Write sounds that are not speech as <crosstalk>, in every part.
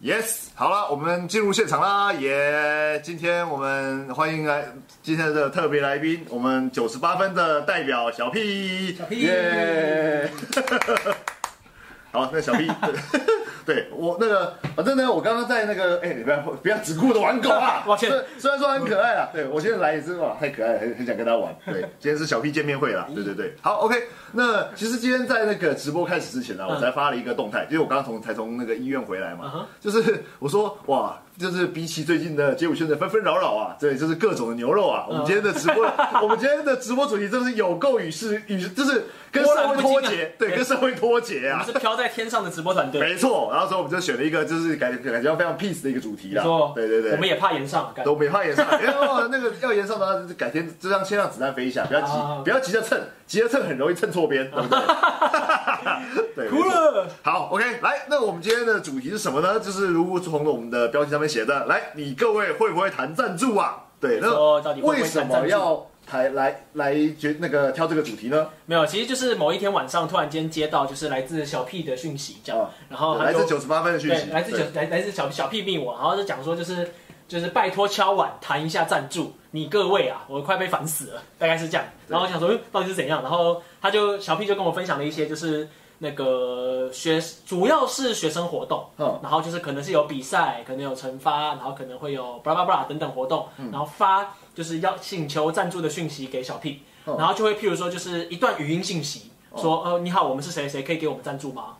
Yes，好了，我们进入现场啦！耶、今天我们欢迎来今天的特别来宾，我们九十八分的代表小 P，小 P 耶！好，那小 P，<laughs> 对对我那个，反正呢，我刚刚在那个，哎、你不要不要只顾着玩狗啊！<laughs> 抱歉虽虽然说很可爱啊，对我现在来也是哇，太可爱了，很很想跟他玩。对，<laughs> 今天是小 P 见面会啦，对对对。好，OK，那其实今天在那个直播开始之前呢，我才发了一个动态，因为我刚刚从才从那个医院回来嘛就是我说哇。就是比起最近的街舞圈的纷纷扰扰啊，对，就是各种的牛肉啊。我们今天的直播，<laughs> 我们今天的直播主题真的是有够与世与，就是跟社会脱节，<laughs> 对，跟社会脱节啊我们。是飘在天上的直播团队，没错，然后所以我们就选了一个就是感觉感觉非常 peace 的一个主题啦。对对对，我们也怕延上，干都没怕延上，因为哦那个要延上的话，就是改天就让先让子弹飞一下，不要急啊，不要急着蹭，急着蹭很容易蹭错边，对不 <laughs> 对？对，哭了。好，OK，来，那我们今天的主题是什么呢？就是如果从我们的标题上面写的，来，你各位会不会谈赞助啊？对，那说到底会不会为什么要台来来决那个挑这个主题呢？没有，其实就是某一天晚上突然间接到就是来自小 P 的讯息，这样啊，然后来自九十八分的讯息，对来自九对来来自小小 P 密我，然后就讲说就是就是拜托敲碗谈一下赞助，你各位啊，我快被烦死了，大概是这样。然后我想说嗯到底是怎样，然后他就小 P 就跟我分享了一些就是那个学主要是学生活动，嗯。然后就是可能是有比赛，可能有惩罚，然后可能会有巴拉巴拉等等活动，嗯。然后发就是要请求赞助的讯息给小 P，、嗯。然后就会譬如说就是一段语音信息，说呃你好，我们是谁谁，可以给我们赞助吗？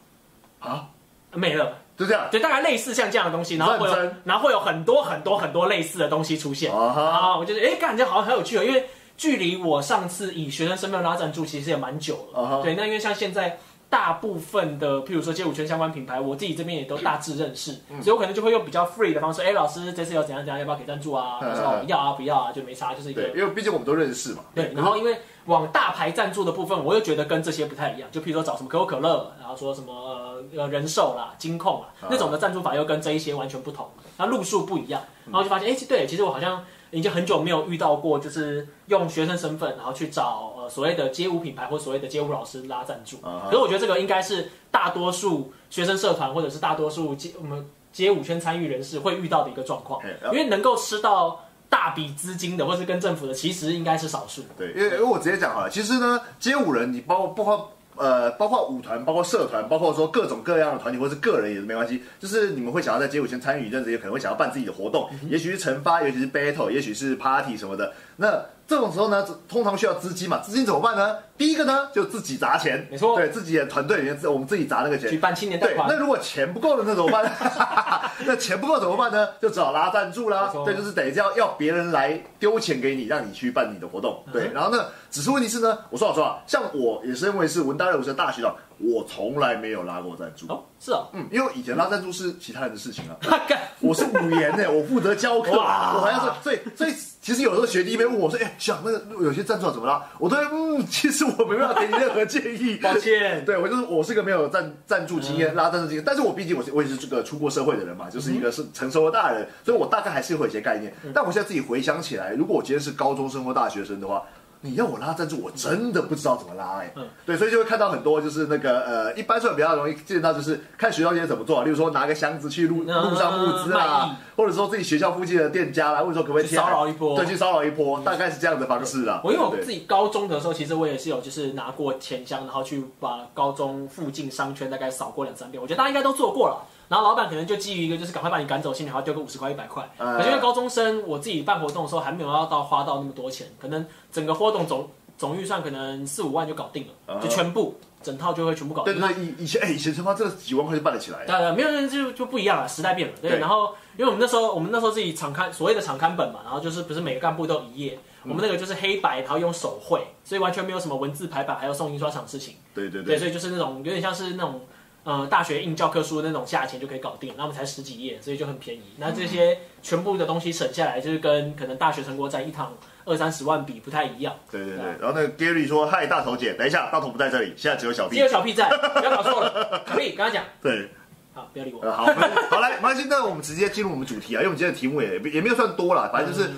啊，没了。就这样，对，大概类似像这样的东西，然后会有，然后会有很多很多很多类似的东西出现。啊我就觉得，哎，感觉好像很有趣哦，因为距离我上次以学生身份拉赞助，其实也蛮久了。对，那因为像现在大部分的，譬如说街舞圈相关品牌，我自己这边也都大致认识，嗯所以我可能就会用比较 free 的方式，哎，老师这次要怎样怎样，要不要给赞助啊？嗯我说哦要啊，不要啊，就没差，就是一个对，因为毕竟我们都认识嘛。对，然后因为往大牌赞助的部分，我又觉得跟这些不太一样。就譬如说找什么可口可乐，然后说什么呃呃人寿啦、金控啊啊那种的赞助法，又跟这一些完全不同，那路数不一样。嗯然后就发现，哎、对，其实我好像已经很久没有遇到过，就是用学生身份，然后去找呃所谓的街舞品牌或所谓的街舞老师拉赞助。可是我觉得这个应该是大多数学生社团或者是大多数街我们街舞圈参与人士会遇到的一个状况嘿，因为能够吃到大笔资金的，或是跟政府的，其实应该是少数。对，因为因为我直接讲好了，其实呢，街舞人你包包括呃，包括舞团，包括社团，包括说各种各样的团体或是个人也是没关系，就是你们会想要在街舞圈参与一阵子，也可能会想要办自己的活动，也许是惩罚，也许是 battle，也许是 party 什么的。那这种时候呢，通常需要资金嘛，资金怎么办呢？第一个呢，就自己砸钱，没错对自己的团队里面，我们自己砸那个钱去。办青年贷对，款那。如果钱不够了，那怎么办？<laughs> 那钱不够怎么办呢？就只好拉赞助啦对，就是得要要别人来丢钱给你，让你去办你的活动。对，嗯然后呢，只是问题是呢，我说老实话，像我也是因为是文大热舞社大学长，我从来没有拉过赞助。哦，是哦，嗯，因为以前拉赞助是其他人的事情啊。<laughs> 我是五年呢，我负责教课，我还要说，所以所以其实有时候学弟妹问我说，哎、小那个有些赞助怎么了，我都会嗯，其实我没办法给你任何建议，抱歉。对我就是我是个没有赞赞助经验、拉赞助经验，但是我毕竟我是我也是这个出过社会的人嘛，就是一个是成熟的大人，所以我大概还是会有一些概念。但我现在自己回想起来，如果我今天是高中生或大学生的话。你要我拉赞助，我真的不知道怎么拉哎、嗯对，所以就会看到很多就是那个呃，一般说比较容易见到，就是看学校界怎么做，例如说拿个箱子去路嗯路上募资卖啦，或者说自己学校附近的店家啦，或者说可不可以骚扰一波对，去骚扰一波，大概是这样的方式啦。我因为我自己高中的时候，其实我也是有就是拿过钱箱，然后去把高中附近商圈大概扫过两三遍。我觉得大家应该都做过了。然后老板可能就基于一个就是赶快把你赶走，心里还要丢个五十块一百块。嗯可是因为高中生，我自己办活动的时候还没有要到花到那么多钱，可能整个活动总总预算可能四五万就搞定了，嗯就全部整套就会全部搞定。对对对，以以前哎，以前他妈这几万块就办得起来。对对，没有人就就不一样了，时代变了。对，对然后因为我们那时候我们那时候自己场刊所谓的场刊本嘛，然后就是不是每个干部都有一页，我们那个就是黑白，然后用手绘，所以完全没有什么文字排版，还有送印刷厂的事情。对，对对对，所以就是那种有点像是那种。呃，大学印教科书的那种价钱就可以搞定，那我们才十几页，所以就很便宜。那这些全部的东西省下来，就是跟可能大学成果展一堂二三十万比不太一样。对对对。然后那个 Gary 说：“嗨，大头姐，等一下，大头不在这里，现在只有小只有。小屁在，不要搞错了。可以跟他讲，<laughs> 对，好，不要理我。呃，好，<laughs> 好来，没关系，那我们直接进入我们主题啊，因为我们今天的题目也也没有算多了，反正就是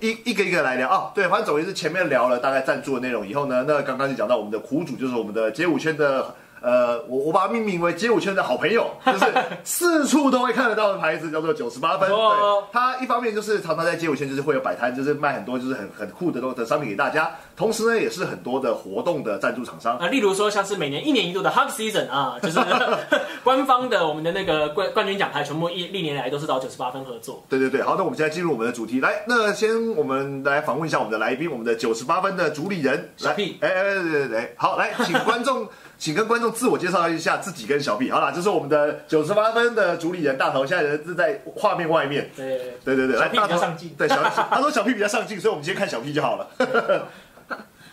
一一个一个来聊啊。对，反正总之是前面聊了大概赞助的内容以后呢，那刚刚就讲到我们的苦主就是我们的街舞圈的呃，我我把它命名为街舞圈的好朋友，<laughs> 就是四处都会看得到的牌子，叫做九十八分。哦对，它一方面就是常常在街舞圈就是会有摆摊，就是卖很多就是很很酷的东的商品给大家，同时呢也是很多的活动的赞助厂商。啊，例如说像是每年一年一度的 Hug Season 啊，就是 <laughs> 官方的我们的那个冠冠军奖牌，全部一历年来都是找九十八分合作。对对对，好，那我们现在进入我们的主题，来，那先我们来访问一下我们的来宾，我们的九十八分的主理人来小屁哎哎对对对，好，来，请 <laughs> 观众，请跟观众自我介绍一下自己跟小屁。好啦，这是我们的九十八分的主理人大头，现在人是在画面外面。对，对对对，来，小屁大头比较上镜对，小他说小屁比较上镜，所以我们今天看小屁就好了。<laughs>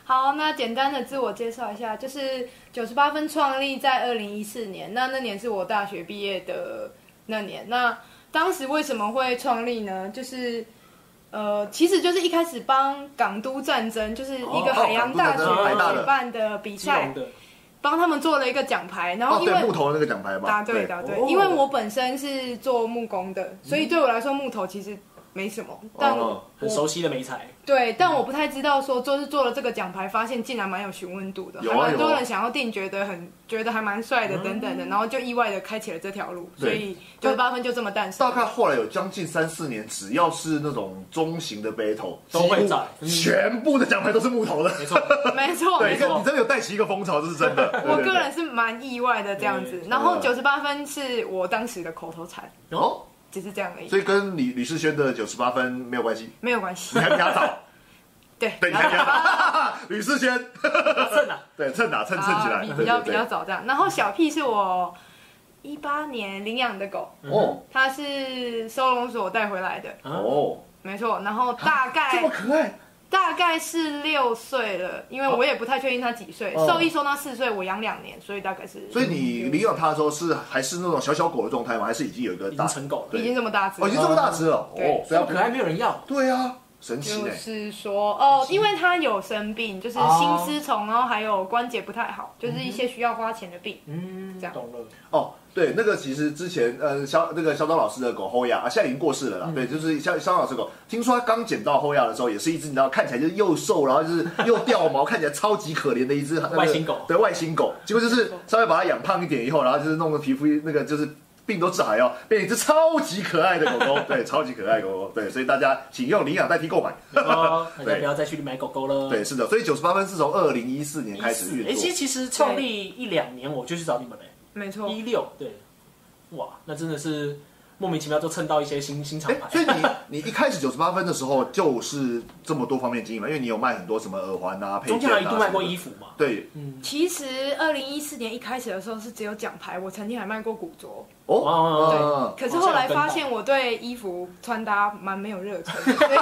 好，那简单的自我介绍一下，就是九十八分创立在二零一四年，那那年是我大学毕业的那年。那当时为什么会创立呢？就是呃，其实就是一开始帮港都战争，就是一个海洋大学举办的比赛帮他们做了一个奖牌，然哦后，因为对，木头的那个奖牌嘛。答对答对哦，因为我本身是做木工的，所以对我来说木头其实没什么，但哦很熟悉的美彩，对，但我不太知道说，就是做了这个奖牌，发现竟然蛮有询问度的，有啊还蛮多人想要订，觉得很觉得还蛮帅的等等的，然后就意外的开启了这条路，所以九十八分就这么诞生。大。概后来有将近三四年，只要是那种中型的 battle，都会在。嗯全部的奖牌都是木头的。没错，<laughs> 没错，对，没错。你。真的有带起一个风潮，这是真的。<laughs> 我个人是蛮意外的这样子，然后嗯九十八分是我当时的口头禅，哦，只是这样而已，所以跟李李世轩的九十八分没有关系，没有关系。你。还比他早。<laughs> 对，对，你还比他早。<laughs> 吕世轩，趁啊，<laughs> 对，蹭打蹭蹭起来。啊，比比较比较早这样。然后小屁是我一八年领养的狗，哦。它是收容所带回来的，哦，哦，没错。然后大概这么可爱，大概是六岁了，因为我也不太确定他几岁。哦。兽医说他四岁，我养两年，所以大概是。所以你领养他的时候是还是那种小小狗的状态吗？还是已经有一个已大经成狗了，已经这么大只哦，已经了，这么大只了。对哦，所以它这么可爱，没有人要，对啊，神奇就呢。是说哦，因为他有生病，就是心丝虫，然后还有关节不太好，就是一些需要花钱的病。嗯，这样。懂了，哦，对，那个其实之前呃肖那个肖张老师的狗后亚啊，现在已经过世了啦。对，就是肖肖张老师狗，听说他刚捡到后亚的时候，也是一只你知道看起来就是又瘦，然后就是又掉毛，看起来超级可怜的一只 <laughs> 那个外星狗对，外星狗。结果就是稍微把它养胖一点以后，然后就是弄得皮肤那个就是。病都治好要变成一只超级可爱的狗狗，<laughs> 对，超级可爱的狗狗，对，所以大家请用领养代替购买。哦，<laughs> 大家不要再去买狗狗了。对，是的，所以九十八分是从二零一四年开始运四哎，其实。其实创立一两年我就去找你们嘞，没错，一六对，哇，那真的是莫名其妙就蹭到一些新新厂牌，所以。你你一开始九十八分的时候就是这么多方面经营嘛？因为你有卖很多什么耳环啊、配中件啊，间还一度卖过衣服嘛？对，其实二零一四年一开始的时候是只有奖牌，我曾经还卖过古着。哦，对，可是后来发现我对衣服穿搭蛮没有热忱的，<laughs> 所以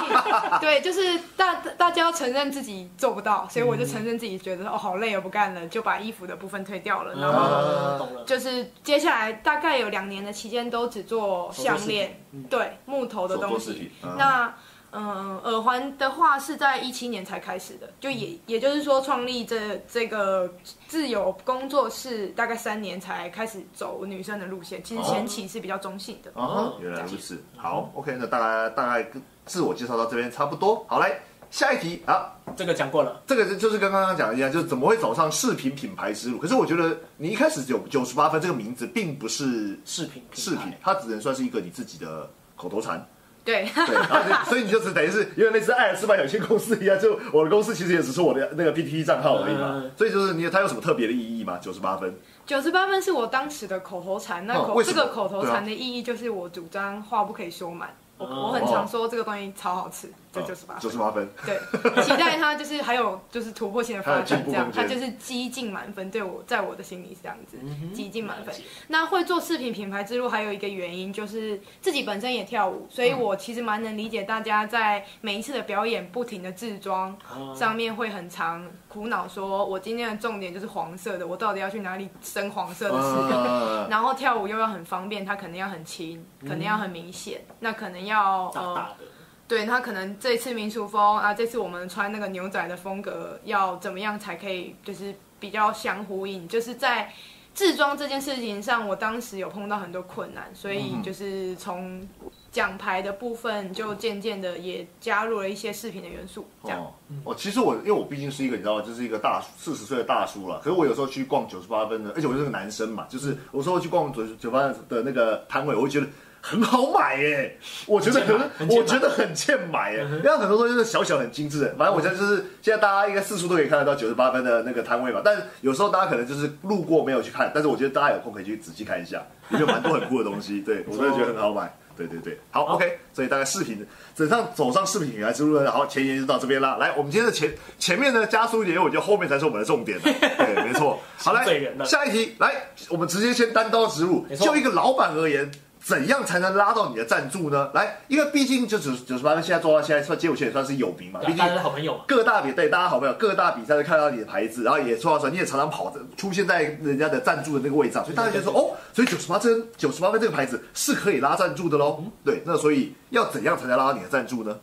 对，就是大大家要承认自己做不到，所以我就承认自己觉得哦好累我不干了，就把衣服的部分退掉了，然后。嗯懂了。就是接下来大概有两年的期间都只做项链，对木头的东西。嗯那嗯，耳环的话是在一七年才开始的，就也也就是说创立这这个自由工作室大概三年才开始走女生的路线，其实前期是比较中性的。啊哈，原来如此。好，OK，那大概大概自我介绍到这边差不多。好，来下一题啊，这个讲过了，这个就是跟刚刚讲的一样，就是怎么会走上饰品品牌之路？可是我觉得你一开始九九十八分这个名字，并不是饰品饰品，它只能算是一个你自己的口头禅。对，对，然后所以你就是等于是因为类似爱尔斯曼有限公司一样，就我的公司其实也只是我的那个 PTT 账号而已嘛嗯。所以就是你它有什么特别的意义吗？九十八分。九十八分是我当时的口头禅，那口、这个口头禅的意义就是我主张话不可以说满。我哦我很常说这个东西超好吃，就九十八九十八分。对，期待他就是还有就是突破性的发展，这样步空间它就是激进满分。对我在我的心里是这样子，嗯激进满分。那会做饰品品牌之路还有一个原因就是自己本身也跳舞，所以嗯我其实蛮能理解大家在每一次的表演不停的制装哦上面会很常苦恼，说我今天的重点就是黄色的，我到底要去哪里生黄色的饰品？嗯 <laughs> 然后跳舞又要很方便，它可能要很轻，可能要很明显，那可能要呃大大的，对他可能这次民俗风啊，这次我们穿那个牛仔的风格要怎么样才可以，就是比较相呼应，就是在制装这件事情上，我当时有碰到很多困难，所以就是从奖牌的部分就渐渐的也加入了一些饰品的元素，这样。哦，哦，其实我因为我毕竟是一个你知道，就是一个大四十岁的大叔了。可是我有时候去逛九十八分的，而且我是个男生嘛，就是有时候去逛九九八分的那个摊位，我会觉得很好买耶。我觉得很欠买很欠买我觉得很欠买耶，因为很多东西是小小很精致的。反正我现在就是现在大家应该四处都可以看得到九十八分的那个摊位嘛，但有时候大家可能就是路过没有去看，但是我觉得大家有空可以去仔细看一下，里面有蛮多很酷的东西。<laughs> 对我真的觉得很好买。对对对，好好 OK，所以大概视频整上走上视频品牌之路呢，好，前言就到这边啦。来，我们今天的前前面呢加速一点，因为我觉得后面才是我们的重点了。<laughs> 对，没错。好，来下一题，来，我们直接先单刀直入就一个老板而言，怎样才能拉到你的赞助呢？来，因为毕竟就九九十八分，现在做到现在算街舞圈也算是有名嘛，毕竟好朋友嘛。各大比对大家好朋友，各大比赛都看到你的牌子，然后也说到说你也常常跑着出现在人家的赞助的那个位置上，所以大家就说哦，所以九十八分九十八分这个牌子是可以拉赞助的喽。对，那所以要怎样才能拉到你的赞助呢？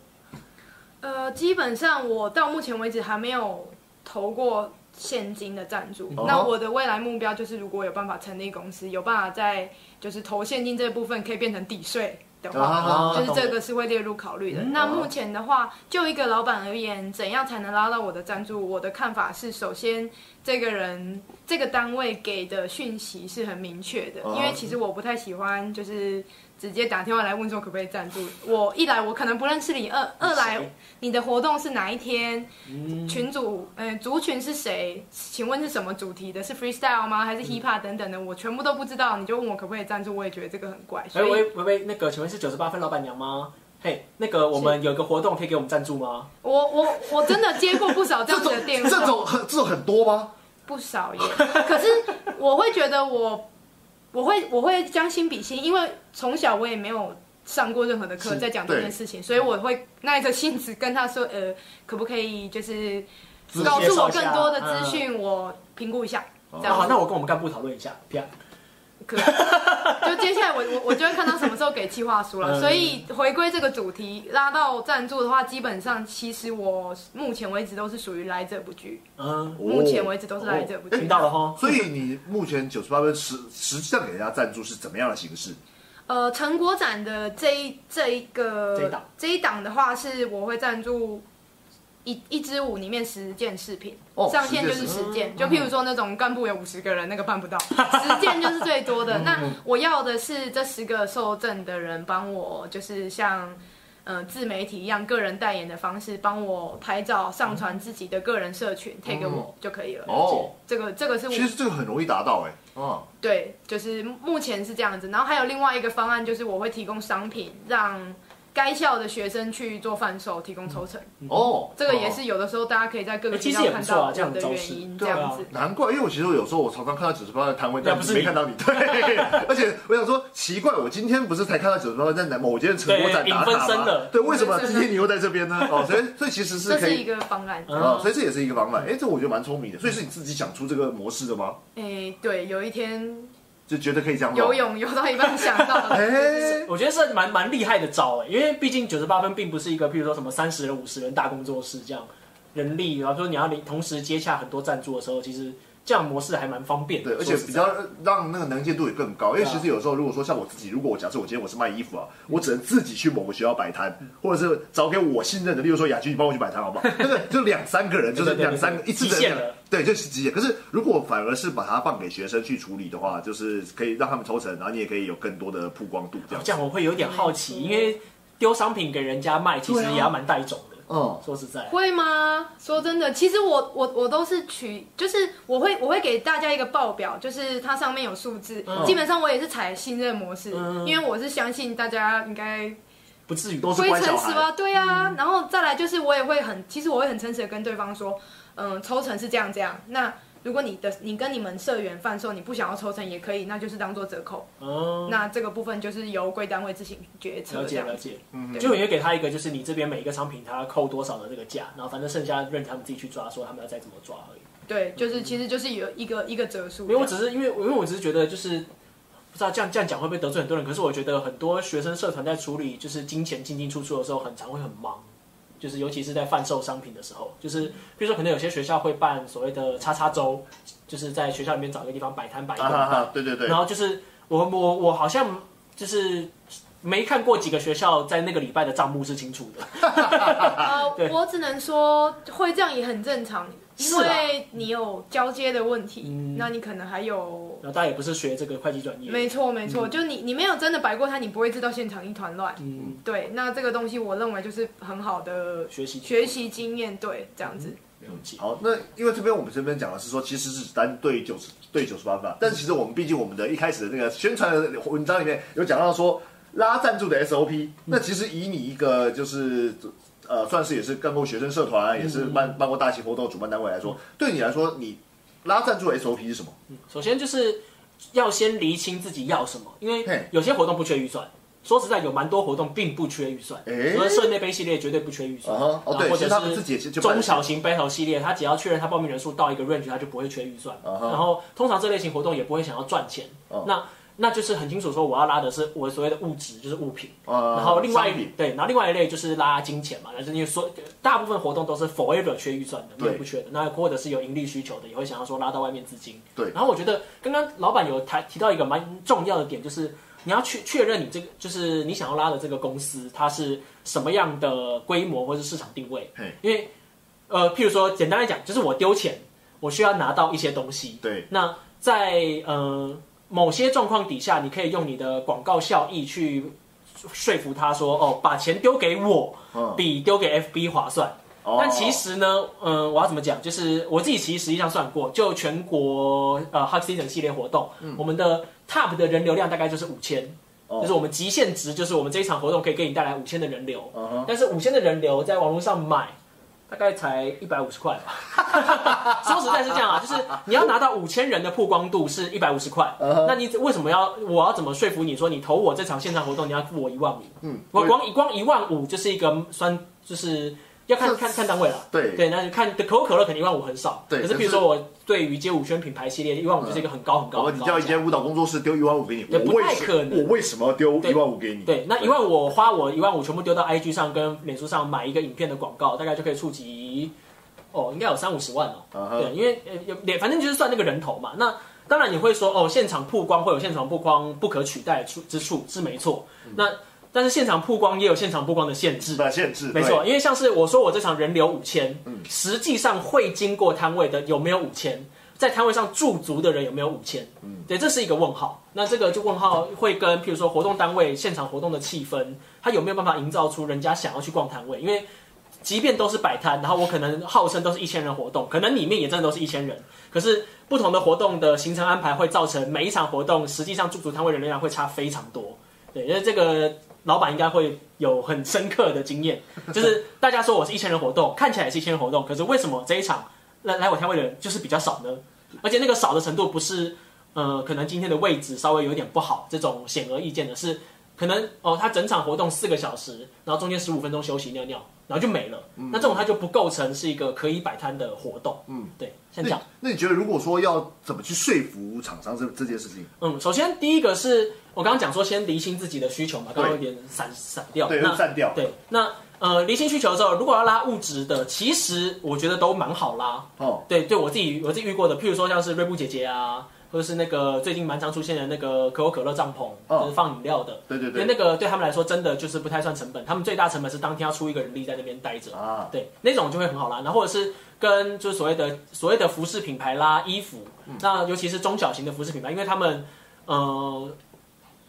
呃，基本上我到目前为止还没有投过现金的赞助。哦那我的未来目标就是，如果有办法成立公司，有办法在就是投现金这部分可以变成抵税的话，啊就是这个是会列入考虑的。那目前的话，就一个老板而言，怎样才能拉到我的赞助？我的看法是，首先这个人这个单位给的讯息是很明确的，哦因为其实我不太喜欢就是。直接打电话来问说可不可以赞助我？一来我可能不认识你，二二来你的活动是哪一天？嗯，群主，呃，族群是谁？请问是什么主题的？是 freestyle 吗？还是 hip hop 等等的？我全部都不知道，你就问我可不可以赞助，我也觉得这个很怪。所喂以喂喂喂，那个请问是九十八分老板娘吗？嘿，那个我们有个活动可以给我们赞助吗？我我我真的接过不少这样子的电话，这种很这种很多吗？不少耶。可是我会觉得我我会我会将心比心，因为从小我也没有上过任何的课在讲这件事情，所以我会耐着性子跟他说，呃，可不可以就是告诉我更多的资讯，我评估一下。好，那我跟我们干部讨论一下。就接下来我我我就会看到什么时候给计划书了。嗯所以回归这个主题，拉到赞助的话，基本上其实我目前为止都是属于来者不拒，嗯，目前为止都是来者不拒。听到了哈。<laughs> 所以你目前九十八分实实际上给人家赞助是怎么样的形式？呃，成果展的这一这一个这一档这一档的话，是我会赞助一一支舞里面十件饰品，哦上限就是10件饰十件。就譬如说那种干部有五十个人，那个办不到，<laughs> 十件就是最多的。那我要的是这十个受赠的人帮我，就是像。呃，自媒体一样，个人代言的方式，帮我拍照上传自己的个人社群，tag 我就可以了。哦，这个这个是我其实这个很容易达到哎。啊，对，就是目前是这样子。然后还有另外一个方案，就是我会提供商品，让该校的学生去做贩售，提供抽成。哦，这个也是有的时候大家可以在各个哎其渠道看到这样的招式原因，这样子。难怪，因为我其实有时候我常常看到九十八的摊位，但那不是你没看到你。对，<laughs> 而且我想说，奇怪，我今天不是才看到九十八在某间成果展打卡吗？对，为什么今天你又在这边呢？<laughs> 哦，所以所以其实是可以。这是一个方案。嗯哦，所以这也是一个方案。哎，这我觉得蛮聪明的。所以是你自己想出这个模式的吗？哎，对，有一天就觉得可以这样游。泳游到一半想到了，<laughs> 哎，我觉得是蛮蛮厉害的招哎，因为毕竟九十八分并不是一个，譬如说什么三十人、五十人大工作室这样人力，然后说你要同时接洽很多赞助的时候，其实这样模式还蛮方便的。对，而且比较让那个能见度也更高，因为其实有时候如果说像我自己，如果我假设我今天我是卖衣服啊，<laughs> 我只能自己去某个学校摆摊，或者是找给我信任的，例如说雅君，你帮我去摆摊好不好？<laughs> 那个就两三个人，就是对对对两三个对一次的了对，就是极限。可是如果反而是把它放给学生去处理的话，就是可以让他们抽成，然后你也可以有更多的曝光度，这样。这样我会有点好奇，因为丢商品给人家卖，其实也要蛮带种的。嗯，说实在，会吗？说真的，其实我我我都是取，就是我会我会给大家一个报表，就是它上面有数字，嗯基本上我也是采信任模式，嗯因为我是相信大家应该不至于都是。诚实吧？对啊，然后再来就是我也会很，其实我会很诚实的跟对方说，嗯，抽成是这样这样。那如果你的你跟你们社员贩售，你不想要抽成也可以，那就是当做折扣。哦，那这个部分就是由贵单位自行决策了。解了解，嗯就也给他一个，就是你这边每一个商品他扣多少的这个价，然后反正剩下任他们自己去抓，说他们要再怎么抓而已。对，就是其实就是有一个一个折数。因为我只是因为因为我只是觉得就是不知道这样这样讲会不会得罪很多人，可是我觉得很多学生社团在处理就是金钱进进出出的时候，很常会很忙。就是尤其是在贩售商品的时候，就是比如说可能有些学校会办所谓的叉叉周，就是在学校里面找一个地方摆摊摆一啊对对对。然，后就是我我我好像就是没看过几个学校在那个礼拜的账目是清楚的。<laughs> 呃对，我只能说会这样也很正常，因为你有交接的问题，嗯那你可能还有。然后大家也不是学这个会计专业，没错，没错，就你你没有真的摆过摊，你不会知道现场一团乱。嗯，对，那这个东西我认为就是很好的学习学习经验，对，这样子。了解。好，那因为这边我们这边讲的是说，其实是只单对九十对九十八分啊，但是其实我们毕竟我们的一开始的那个宣传的文章里面有讲到说拉赞助的 SOP，那其实以你一个就是呃算是也是干过学生社团，也是办办过大型活动主办单位来说，对你来说，你拉赞助的 SOP 是什么？首先就是要先厘清自己要什么，因为嘿有些活动不缺预算。说实在，有蛮多活动并不缺预算，诶比如室内杯系列绝对不缺预算，啊哈哦对或者其实他们自己也是就办中小型 battle 系列，他只要确认他报名人数到一个 range，他就不会缺预算。然后通常这类型活动也不会想要赚钱，哦那那就是很清楚说我要拉的是我所谓的物质，就是物品。呃，然后另外一品对，然后另外一类就是拉金钱嘛，但是因为说大部分活动都是 forever 缺预算的，没有不缺的。那或者是有盈利需求的，也会想要说拉到外面资金。对然后我觉得刚刚老板有谈提到一个蛮重要的点，就是你要去确认你这个就是你想要拉的这个公司它是什么样的规模或是市场定位。因为呃，譬如说简单来讲，就是我丢钱，我需要拿到一些东西。对那在呃某些状况底下，你可以用你的广告效益去说服他说，哦，把钱丢给我嗯，比丢给 FB 划算。哦但其实呢，嗯、我要怎么讲？就是我自己其实实际上算过，就全国呃 Hot Season 系列活动，我们的 Top 的人流量大概就是五千、哦就是我们极限值，就是我们这一场活动可以给你带来五千的人流。但是五千的人流在网络上买，大概才一百五十块吧。<laughs> 说实在是这样啊，就是你要拿到五千人的曝光度是一百五十块，嗯那你为什么要我要怎么说服你说你投我这场线上活动你要付我一万五？嗯，我光一光一万五就是一个算就是要看看看单位了。对对，那就看可口可乐肯定一万五很少，对可是比如说我对于街舞圈品牌系列一万五就是一个很高很高我很高的价。你叫一间舞蹈工作室丢一万五给你，对不太可能我为什么要丢一万五给你？对，那一万我花我一万五全部丢到 IG 上跟脸书上买一个影片的广告，大概就可以触及哦，应该有三五十万哦。对，因为呃反正就是算那个人头嘛。那当然你会说哦，现场曝光会有现场曝光不可取代之之处是没错。那但是现场曝光也有现场曝光的限制。的限制，没错，因为像是我说我这场人流五千、嗯实际上会经过摊位的有没有五千？在摊位上驻足的人有没有五千？嗯对，这是一个问号。那这个就问号会跟譬如说活动单位现场活动的气氛，它有没有办法营造出人家想要去逛摊位？因为即便都是摆摊，然后我可能号称都是一千人活动，可能里面也真的都是一千人，可是不同的活动的行程安排会造成每一场活动实际上驻足摊位人流量会差非常多。对，因为这个老板应该会有很深刻的经验，<laughs> 就是大家说我是一千人活动，看起来是一千人活动，可是为什么这一场来来我摊位的人就是比较少呢？而且那个少的程度不是呃，可能今天的位置稍微有点不好这种显而易见的，是可能哦，他整场活动四个小时，然后中间十五分钟休息尿尿，然后就没了。那这种他就不构成是一个可以摆摊的活动。嗯，对，像这样那。你觉得，如果说要怎么去说服厂商这这件事情？嗯，首先第一个是我刚刚讲说先厘清自己的需求嘛，刚刚有点散散掉。对，那散掉。对，那呃厘清需求之后，如果要拉物质的，其实我觉得都蛮好拉。哦，对，对我自己我自己遇过的，譬如说像是瑞布姐姐啊，或者是那个最近蛮常出现的那个可口可乐帐篷，哦就是放饮料的。对对对，那个对他们来说真的就是不太算成本，他们最大成本是当天要出一个人力在那边待着。啊，对，那种就会很好啦。然后或者是跟就是所谓的所谓的服饰品牌啦衣服，那尤其是中小型的服饰品牌，因为他们呃，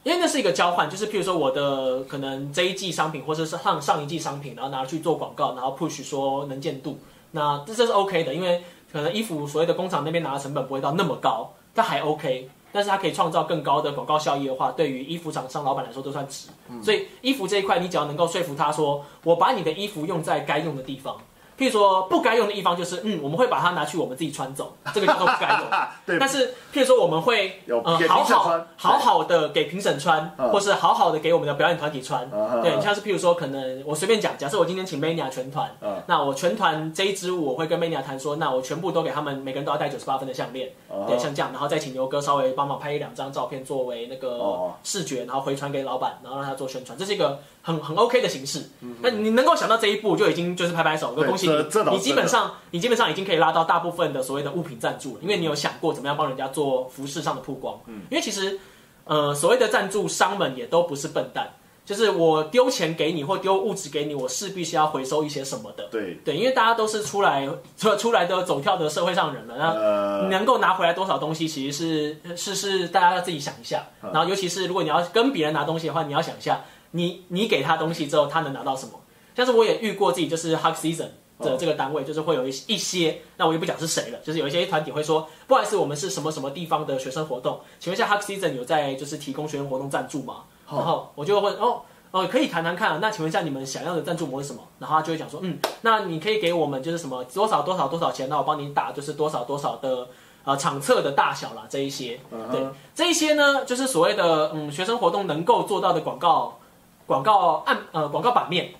因为那是一个交换，就是譬如说我的可能这一季商品或者是上上一季商品，然后拿去做广告，然后 push 说能见度，那这这是 OK 的，因为可能衣服所谓的工厂那边拿的成本不会到那么高，它还 OK。但是它可以创造更高的广告效益的话，对于衣服厂商老板来说都算值。所以衣服这一块，你只要能够说服他说，我把你的衣服用在该用的地方，譬如说不该用的一方，就是嗯，我们会把它拿去我们自己穿走，这个叫做不该用。<laughs> 对，但是譬如说我们会有呃给好好好好的给评审穿，嗯。或是好好的给我们的表演团体穿。嗯对，像是譬如说，可能我随便讲，假设我今天请 Mania 全团，嗯。那我全团这一支舞我会跟 Mania 谈说，那我全部都给他们，每个人都要戴九十八分的项链，哦对，像这样，然后再请牛哥稍微帮忙拍一两张照片作为那个哦视觉，然后回传给老板，然后让他做宣传，这是一个很很 OK 的形式。嗯那你能够想到这一步，就已经就是拍拍手，对。恭喜你，基本上你基本上已经可以拉到大部分的所谓的物品赞助了，因为你有想过怎么样帮人家做服饰上的曝光。嗯因为其实呃所谓的赞助商们也都不是笨蛋。就是我丢钱给你或丢物质给你，我势必是要回收一些什么的。对，对，因为大家都是出来出出来的走跳的社会上人了，那呃，能够拿回来多少东西，其实是是是大家要自己想一下。嗯然后尤其是如果你要跟别人拿东西的话，你要想一下，你你给他东西之后，他能拿到什么。像是我也遇过自己就是 Hug Season 的哦这个单位，就是会有一一些，那我就不讲是谁了，就是有一些团体会说，不好意思，我们是什么什么地方的学生活动，请问一下 Hug Season 有在就是提供学生活动赞助吗？然后我就会问哦。哦，可以谈谈看、啊。那请问一下，你们想要的赞助模式什么？然后他就会讲说，嗯，那你可以给我们就是什么多少多少多少钱，那我帮你打就是多少多少的呃场册的大小啦，这一些。对，这一些呢，就是所谓的嗯学生活动能够做到的广告广告案呃广告版面，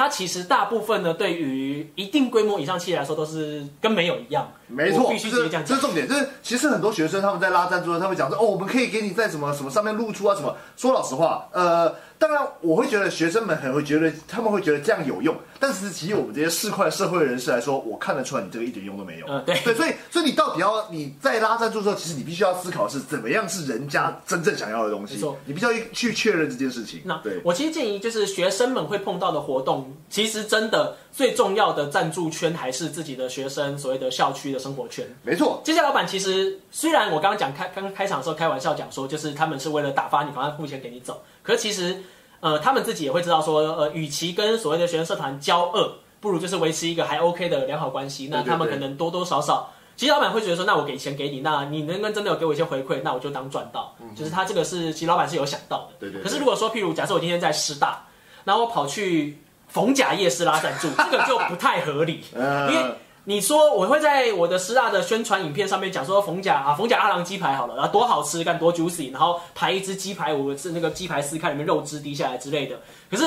它其实大部分呢，对于一定规模以上企业来说，都是跟没有一样。没错，必须直接这样讲这是重点。就是其实很多学生他们在拉赞助的他们讲说哦，我们可以给你在什么什么上面露出啊什么。说老实话，呃，当然我会觉得学生们很会觉得他们会觉得这样有用，但是其实我们这些市侩社会人士来说，我看得出来你这个一点用都没有。嗯对对，所以所以你到底要你在拉赞助的时候，其实你必须要思考是怎么样是人家真正想要的东西你必须要去确认这件事情。那对。我其实建议就是学生们会碰到的活动，其实真的最重要的赞助圈还是自己的学生所谓的校区的生活圈。没错，这些老板其实虽然我刚刚讲开刚开场的时候开玩笑讲说，就是他们是为了打发你，赶快付钱给你走。可是其实，呃，他们自己也会知道说，呃，与其跟所谓的学生社团交恶，不如就是维持一个还 OK 的良好关系。那他们可能多多少少，其实老板会觉得说，那我给钱给你，那你能不能真的有给我一些回馈，那我就当赚到。就是他这个是其实老板是有想到的。嗯对对对可是如果说，譬如假设我今天在师大，然后我跑去逢甲夜市拉赞助，这个就不太合理。<laughs> 呃因为你说我会在我的师大的宣传影片上面讲说逢甲啊逢甲阿郎鸡排好了，然后多好吃，干多 juicy，然后排一只鸡排，我是那个鸡排撕开里面肉汁滴下来之类的。可是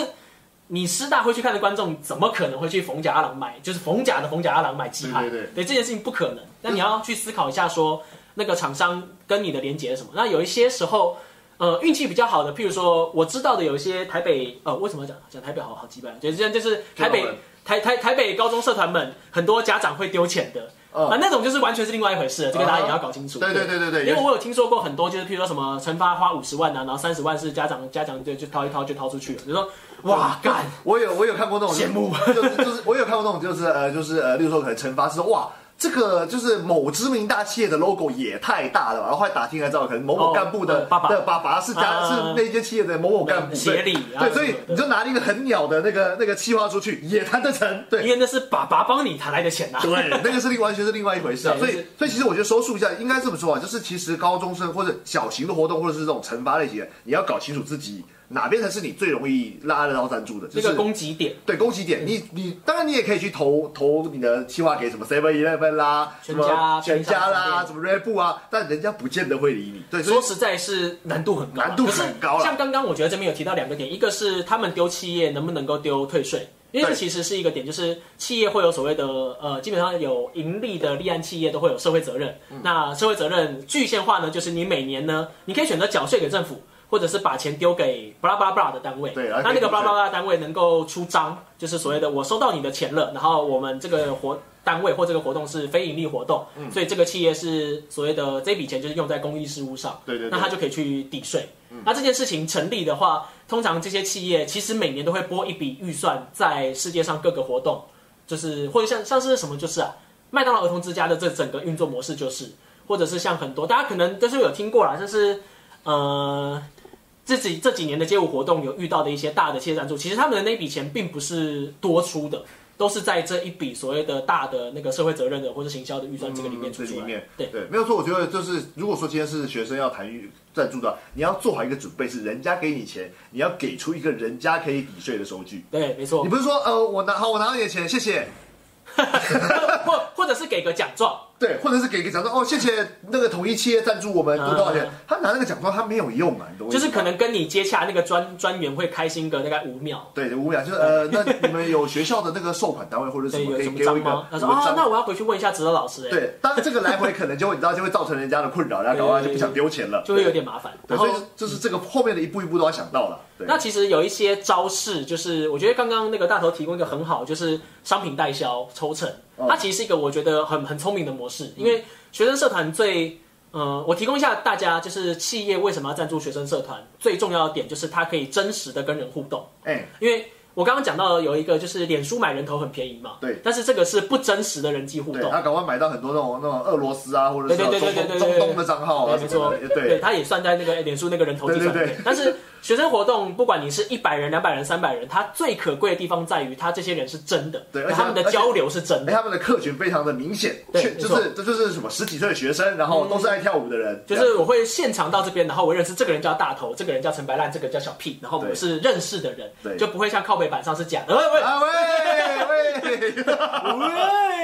你师大会去看的观众，怎么可能会去逢甲阿郎买？就是逢甲的逢甲阿郎买鸡排？对对对这件事情不可能。那你要去思考一下说那个厂商跟你的连接是什么？那有一些时候。呃，运气比较好的，譬如说，我知道的有一些台北，呃，为什么讲讲台北好好鸡掰？就是这样，就是台北台台台北高中社团们，很多家长会丢钱的，嗯啊，那种就是完全是另外一回事了，这个大家也要搞清楚。对对对对对，因为我有听说过很多，就是譬如说什么惩罚花五十万啊，然后三十万是家长家长就就掏一掏就掏出去了，就说哇干，我有我有看过那种羡慕，就是就是我有看过那种就是呃就是呃，例如说可能惩罚是哇。这个就是某知名大企业的 logo 也太大了吧，然后后来打听才知道，可能某某哦干部的、呃爸爸。的爸爸是家、啊是那间企业的某某干部，协理对，啊对所以你就拿了一个很鸟的那个那个企划出去，也谈得成，对。因，为那是爸爸帮你谈来的钱呐、啊。对，那个是另完全是另外一回事啊。所以所以其实我觉得收束一下，应该这么说啊，就是其实高中生或者小型的活动，或者是这种惩罚类型的，你要搞清楚自己哪边才是你最容易拉得到赞助的，就是那个攻击点，对，攻击点，你你当然你也可以去投投你的计划给什么 Seven Eleven 啦，全家么全家啦，什么 Red Bull 啊，但人家不见得会理你。对，说实在是难度很高啊，难度可是很高了像刚刚我觉得这边有提到两个点，一个是他们丢企业能不能够丢退税，因为这其实是一个点，就是企业会有所谓的呃，基本上有盈利的立案企业都会有社会责任。嗯。那社会责任具现化呢，就是你每年呢，你可以选择缴税给政府。或者是把钱丢给巴拉巴拉巴拉的单位，对那那个巴拉巴拉单位能够出章，就是所谓的我收到你的钱了，然后我们这个活单位或这个活动是非盈利活动，嗯。所以这个企业是所谓的这笔钱就是用在公益事务上，对对对。那他就可以去抵税。那这件事情成立的话，通常这些企业其实每年都会拨一笔预算在世界上各个活动，就是或者像像是什么就是啊，麦当劳儿童之家的这整个运作模式就是，或者是像很多大家可能都是有听过啦，就是呃。这几这几年的街舞活动有遇到的一些大的企业赞助，其实他们的那笔钱并不是多出的，都是在这一笔所谓的大的那个社会责任的或者行销的预算这个里面出出来。嗯这里面，对，对，没有错。我觉得就是，如果说今天是学生要谈预赞助的，你要做好一个准备，是人家给你钱，你要给出一个人家可以抵税的收据。对，没错你。不是说呃，我拿好，我拿到你的钱，谢谢。<laughs> 或或者是给个奖状，对，或者是给一个奖状哦，谢谢那个统一企业赞助我们多多少钱嗯，他拿那个奖状他没有用啊，你懂我意思吗就是可能跟你接洽那个专专员会开心个大概五秒。对五秒，就是呃，那你们有学校的那个授款单位或者什对，么有什么可以给我一个？他说啊，那我要回去问一下指导老师，哎，对，当然这个来回可能就会你知道就会造成人家的困扰，然后搞完就不想丢钱了，就会有点麻烦。对，所以就是这个后面的一步一步都要想到了。对，那其实有一些招式，就是我觉得刚刚那个大头提供一个很好，就是商品代销抽成，哦它其实是一个我觉得很很聪明的模式，因为学生社团最呃，我提供一下大家，就是企业为什么要赞助学生社团，最重要的点就是它可以真实的跟人互动，哎，因为我刚刚讲到有一个就是脸书买人头很便宜嘛，对。但是这个是不真实的人际互动。对他赶快买到很多那种那种俄罗斯啊，或者是对对对中东对对对中东的账号没错。对，对它也算在那个脸书那个人头计算。但是学生活动，不管你是一百人、两百人、三百人，它最可贵的地方在于，他这些人是真的，对他们的交流是真哎，的，他们的客群非常的明显，对就是这就是什么十几岁的学生，然后都是爱跳舞的人，就是我会现场到这边，然后我认识这个人叫大头，这个人叫陈白烂，这个叫小屁，然后我是认识的人对，就不会像靠北板上是假的。喂喂。喂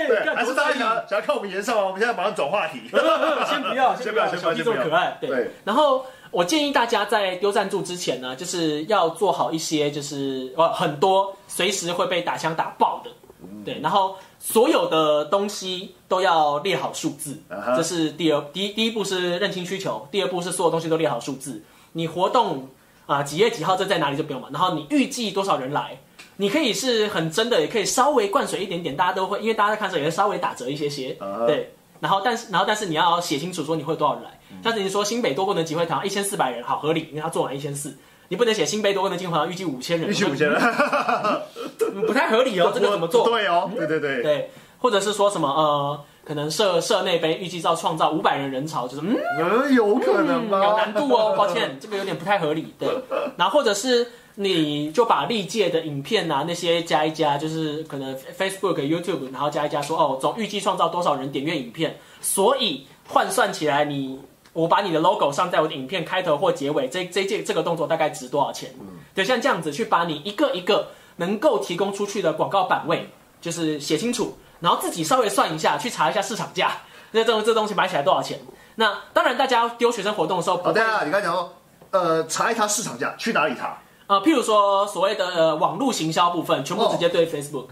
喂，还是大家想要想要看我们颜色吗？我们现在马上转话题，<laughs> <laughs> 先不要，先不要先不要这么可爱。对。对，然后我建议大家在丢赞助之前呢，就是要做好一些，就是呃很多随时会被打枪打爆的，嗯。对，然后所有的东西都要列好数字这是第二第一第一步是认清需求，第二步是所有东西都列好数字。你活动啊、几月几号这在哪里就不用嘛，然后你预计多少人来。你可以是很真的，也可以稍微灌水一点点，大家都会，因为大家在看的时候也会稍微打折一些些，啊。对。然后但是然后但是你要写清楚说你会有多少人来，嗯。像是你说新北多功能集会堂一千四百人，好合理，因为他做完一千四，你不能写新北多功能集会堂预计五千人，预计五千人，嗯 <laughs> 不太合理哦，<laughs> 这个怎么做？对哦，对对对，对，或者是说什么呃，可能社社内杯预计要创造五百人人潮，就是嗯嗯，有可能吗？有难度哦，<laughs> 抱歉，这个有点不太合理。对，<laughs> 然后或者是你就把历届的影片啊那些加一加，就是可能 Facebook、YouTube，然后加一加说哦，总预计创造多少人点阅影片，所以换算起来你。我把你的 logo 上在我的影片开头或结尾，这这件这个动作大概值多少钱？对，像这样子去把你一个一个能够提供出去的广告版位，就是写清楚，然后自己稍微算一下，去查一下市场价，那这种这东西买起来多少钱？那当然，大家丢学生活动的时候不哦，对啊，你刚才讲说，呃，查一查市场价，去哪里查？呃，譬如说所谓的呃网络行销部分，全部直接对 Facebook，、哦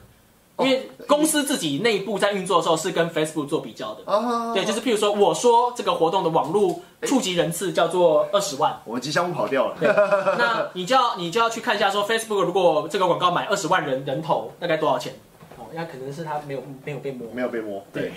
因为公司自己内部在运作的时候是跟 Facebook 做比较的。哦，对，就是譬如说，我说这个活动的网络触及人次叫做二十万，我们吉祥物跑掉了，对，那你就要你就要去看一下说 Facebook 如果这个广告买二十万人人头大概多少钱？哦，那可能是他没有没有被摸。没有被摸，对，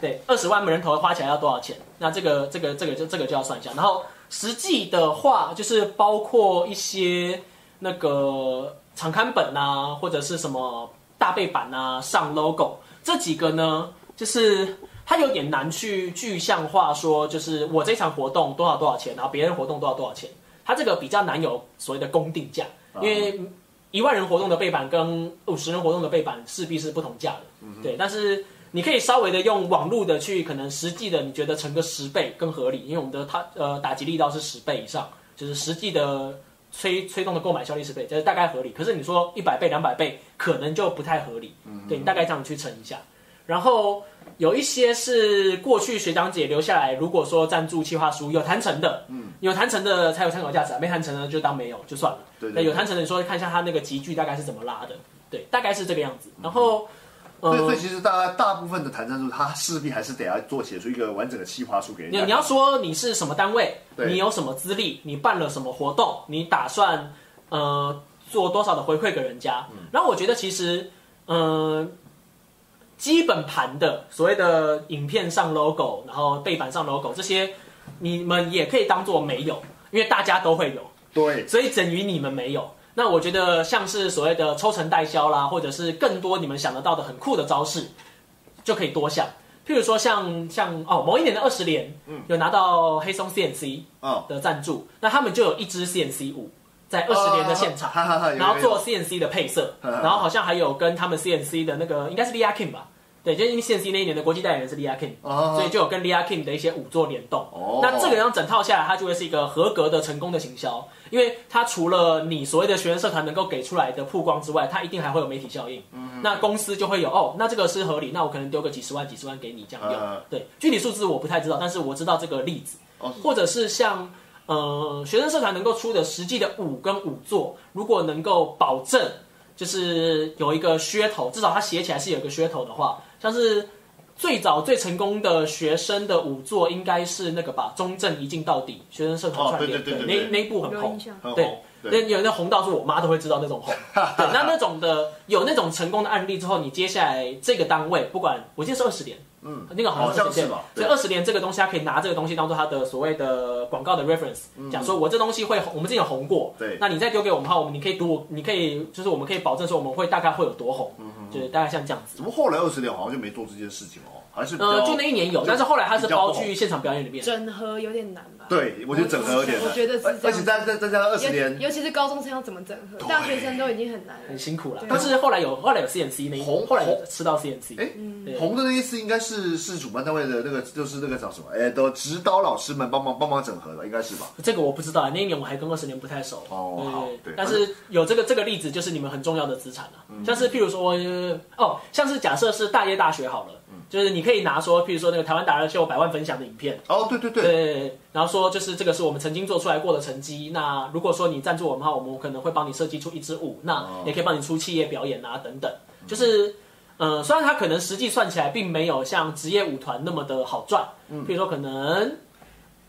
对，<laughs> 二十万人头花起来要多少钱？那这个这个这个就这个就要算一下。然后实际的话，就是包括一些那个长刊本啊，或者是什么大背板啊，上 logo 这几个呢，就是它有点难去具象化，说就是我这场活动多少多少钱，然后别人活动多少多少钱，它这个比较难有所谓的公定价，因为一万人活动的背板跟五十人活动的背板势必是不同价的，对，但是。你可以稍微的用网络的去，可能实际的你觉得乘个十倍更合理，因为我们的它呃打击力道是十倍以上，就是实际的催催动的购买效率十倍，这是大概合理。可是你说一百倍、两百倍，可能就不太合理。对你大概这样去乘一下。然后有一些是过去学长姐留下来，如果说赞助企划书有谈成的，嗯，有谈成的才有参考价值啊，没谈成的就当没有就算了。那对对，有谈成的，你说看一下他那个集聚大概是怎么拉的，对，大概是这个样子。然后，呃所以所以，其实大家大部分的谈赞助，他势必还是得要做写出一个完整的企划书给。你你要说你是什么单位，你有什么资历，你办了什么活动，你打算呃做多少的回馈给人家？嗯然后我觉得其实呃基本盘的所谓的影片上 logo，然后背板上 logo 这些，你们也可以当做没有，因为大家都会有。对，所以等于你们没有。那我觉得像是所谓的抽成代销啦，或者是更多你们想得到的很酷的招式，就可以多想。譬如说像像哦，某一年的二十年，嗯有拿到黑松 CNC 哦，的赞助，那他们就有一支 CNC 舞在二十年的现场，然后做 CNC 的配色，嗯然后好像还有跟他们 CNC 的那个应该是 Lia Kim 吧，对，就因为 CNC 那一年的国际代言人是 Lia Kim，哦所以就有跟 Lia Kim 的一些舞做联动。哦那这个样整套下来，它就会是一个合格的成功的行销，因为它除了你所谓的学生社团能够给出来的曝光之外，它一定还会有媒体效应。嗯那公司就会有哦，那这个是合理，那我可能丢个几十万、几十万给你这样用。呃对，具体数字我不太知道，但是我知道这个例子，哦或者是像呃学生社团能够出的实际的舞跟舞作，如果能够保证就是有一个噱头，至少它写起来是有一个噱头的话，像是最早最成功的学生的舞作应该是那个吧，中正一镜到底学生社团哦串联，对那那一部很红。对，那，有那红到是我妈都会知道那种红，对，那那种的有那种成功的案例之后，你接下来这个单位不管我记得是二十年，嗯，那个好好像像是是吧所以二十年这个东西，他可以拿这个东西当做他的所谓的广告的 reference，讲说我这东西会红，我们之前有红过，对。那你再丢给我们的话，我们你可以读，你可以就是我们可以保证说我们会大概会有多红，就是大概像这样子。怎。么后来二十年好像就没做这件事情哦？还是比较呃，就那一年有，但是后来他是包去现场表演里面。整合有点难吧？对，我觉得整合有点难，我觉得是这样而且再再再加上二十年，尤其是高中生要怎么整合，大学生都已经很难了很。辛苦了，但是后来有后来有 CNC 那一红后来吃到 CNC，哎红的那一次应该是是主办单位的那个，就是那个叫什么？哎，的指导老师们帮忙帮忙整合的，应该是吧？这个我不知道，那一年我还跟二十年不太熟。哦好对但是有这个这个例子，就是你们很重要的资产啊。嗯像是譬如说，呃哦，像是假设是大业大学好了，嗯就是你可以拿说，譬如说那个台湾达人秀百万分享的影片。哦，对对对，对，然后说就是这个是我们曾经做出来过的成绩。那如果说你赞助我们的话，我们可能会帮你设计出一支舞，那哦也可以帮你出企业表演啊等等。就是，呃，虽然它可能实际算起来并没有像职业舞团那么的好赚，嗯譬如说可能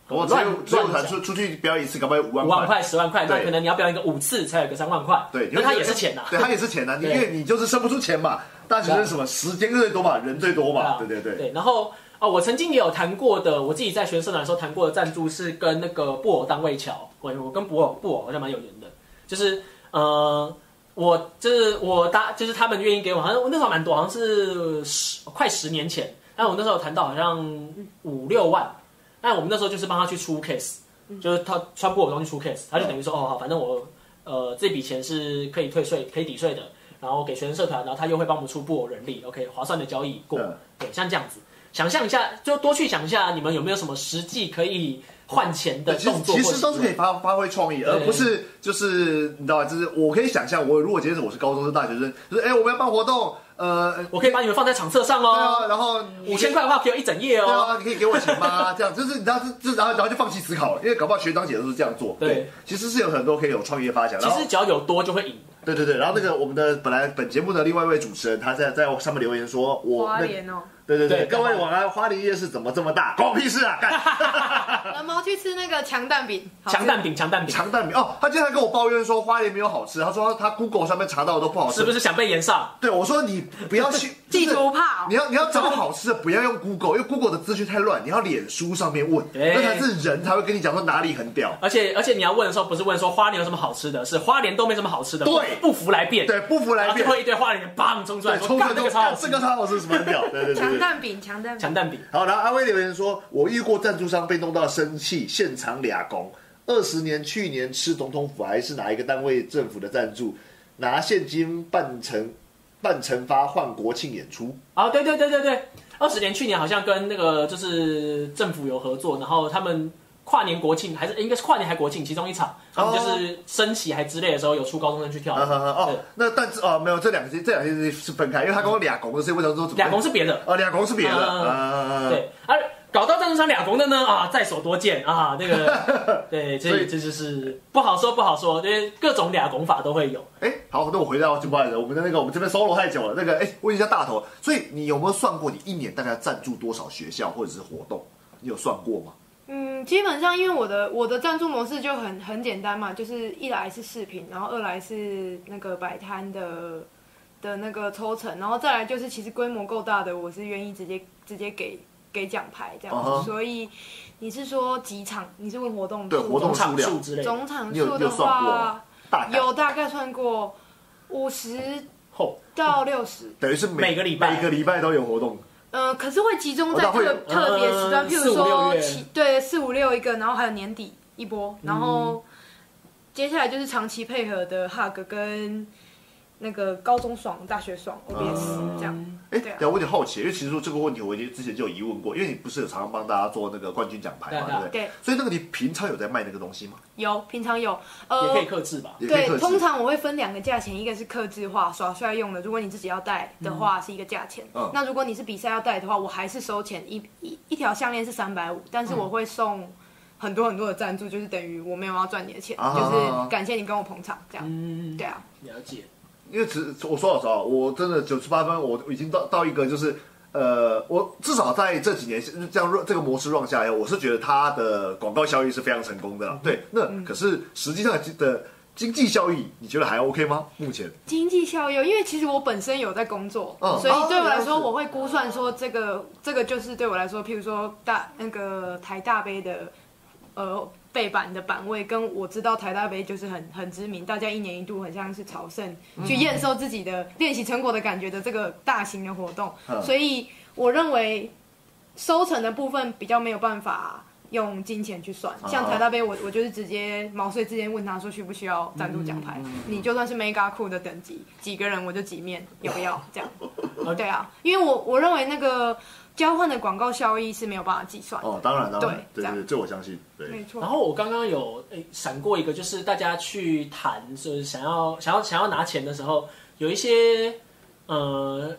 我只有乱只有乱讲。团出出去表演一次，搞不好五万五万块、十万块，那可能你要表演个五次才有个三万块，对，那它也是钱呐、对，它也是钱呐，<laughs> 你因为你就是生不出钱嘛。大学生什么？时间最多嘛，人最多嘛，对对对。对，然后哦，我曾经也有谈过的，我自己在学社团的时候谈过的赞助是跟那个布偶单位桥，我我跟布偶布偶好像蛮有缘的，就是呃，我就是我搭就是他们愿意给我，好像我那时候蛮多，好像是十快十年前，但我那时候谈到好像五六万，但我们那时候就是帮他去出 case，就是他穿布偶装去出 case，他就等于说哦好，反正我呃这笔钱是可以退税可以抵税的。然后给学生社团，然后他又会帮我们出布偶人力，OK，划算的交易过，嗯。对，像这样子，想象一下，就多去想一下，你们有没有什么实际可以换钱的对，其实动作？其实都是可以发发挥创意，而不是就是你知道吧？就是我可以想象，我如果今天是我是高中生、大学生，就是哎，我们要办活动，呃，我可以把你们放在场册上对哦，啊，然后五千块的话可以有一整页对哦。啊，你可以给我钱吗？<laughs> 这样就是你知道，就就然后然后就放弃思考了，因为搞不好学长姐都是这样做。对，其实是有很多可以有创意的发想。其实只要有多就会赢，对对对，然后那个我们的本来本节目的另外一位主持人，他在在上面留言说，我那花莲哦，对对对，对。各位晚安，花莲夜市怎么这么大？关我屁事啊！干。<laughs> 蓝毛去吃那个强蛋饼，强蛋饼，强蛋饼，强蛋饼哦，他经常跟我抱怨说花莲没有好吃，他说他 Google 上面查到的都不好吃，是不是想被延上？对，我说你不要去 <laughs> 地就是图炮你，要你要找好吃的，不要用 Google，因为 Google 的资讯太乱，你要脸书上面问，对。那才是人才会跟你讲说哪里很屌。而且而且你要问的时候，不是问说花莲有什么好吃的，是花莲都没什么好吃的，对。不服来辩，对，不服来辩。然后最，后一堆花莲人砰冲出来冲出来说这个超好吃，干这个超好吃，什么很屌，对对对对。强蛋饼，强蛋饼，强蛋饼。好，然后阿威留言说，我遇过赞助商被弄到生气，现场俩工。二十年，去年吃总统府还是哪一个单位政府的赞助，拿现金办成办成发换国庆演出。啊，对对对对对，二十年去年好像跟那个就是政府有合作，然后他们跨年国庆还是应该是跨年还国庆其中一场，他们就是升旗还之类的时候有出高中生去跳哦，那但是哦，没有这两个这两件事情是分开，因为他跟我俩公的，所以我想说怎么俩公是别的，哦，俩公是别的对，而搞到赞助商俩公的呢啊，在所多见啊，那个 <laughs> 对，所以这这就是不好说不好说，因为各种俩公法都会有。哎，好，那我回到就不好意思，我们的那个我们这边 solo 太久了，那个哎，问一下大头，所以你有没有算过你一年大概赞助多少学校或者是活动？你有算过吗？嗯，基本上因为我的我的赞助模式就很很简单嘛，就是一来是视频，然后二来是那个摆摊的的那个抽成，然后再来就是其实规模够大的，我是愿意直接直接给给奖牌这样子。所以你是说几场？你是问活动对活动数量总场数之类的，总场数的话，大有大概算过五十后到六十。等于是每个礼拜每个礼拜都有活动。呃，可是会集中在特特别时段，呃譬如说七对四五六一个，然后还有年底一波，然后接下来就是长期配合的 Hug 跟那个高中爽、大学爽 OBS 这样。哎，对啊我有点好奇，因为其实说这个问题我已经之前就有疑问过，因为你不是有常常帮大家做那个冠军奖牌嘛，对啊对不对？对，所以那个你平常有在卖那个东西吗？有平常有，呃也可以呃，克制吧。对，通常我会分两个价钱，一个是克制化耍帅用的，如果你自己要戴的话是一个价钱，嗯那如果你是比赛要戴的话，我还是收钱，一一一条项链是三百五，但是我会送。很多很多的赞助，就是等于我没有要赚你的钱，啊就是感谢你跟我捧场，这样，嗯，对啊。了解。因为其实我说老实话，我真的九十八分，我已经到到一个就是。呃，我至少在这几年这样这个模式 run 下来，我是觉得它的广告效益是非常成功的啦。对，那可是实际上的经济效益，你觉得还 OK 吗？目前经济效益，因为其实我本身有在工作，嗯所以对我来说，我会估算说这个这个就是对我来说，譬如说大那个台大杯的呃背板的板位，跟我知道台大杯就是很很知名，大家一年一度很像是朝圣去验收自己的练习成果的感觉的这个大型的活动，嗯所以我认为收成的部分比较没有办法。用金钱去算，像台大杯我，我就是直接毛遂自荐问他说需不需要赞助奖牌，你就算是 mega 酷的等级，几个人我就几面，要不要这样？<laughs> 对啊，因为我我认为那个交换的广告效益是没有办法计算的，哦，当然当然，对这样对对，这我相信，对，没错。然。后我刚刚有诶闪过一个，就是大家去谈，就是想要想要想要拿钱的时候，有一些呃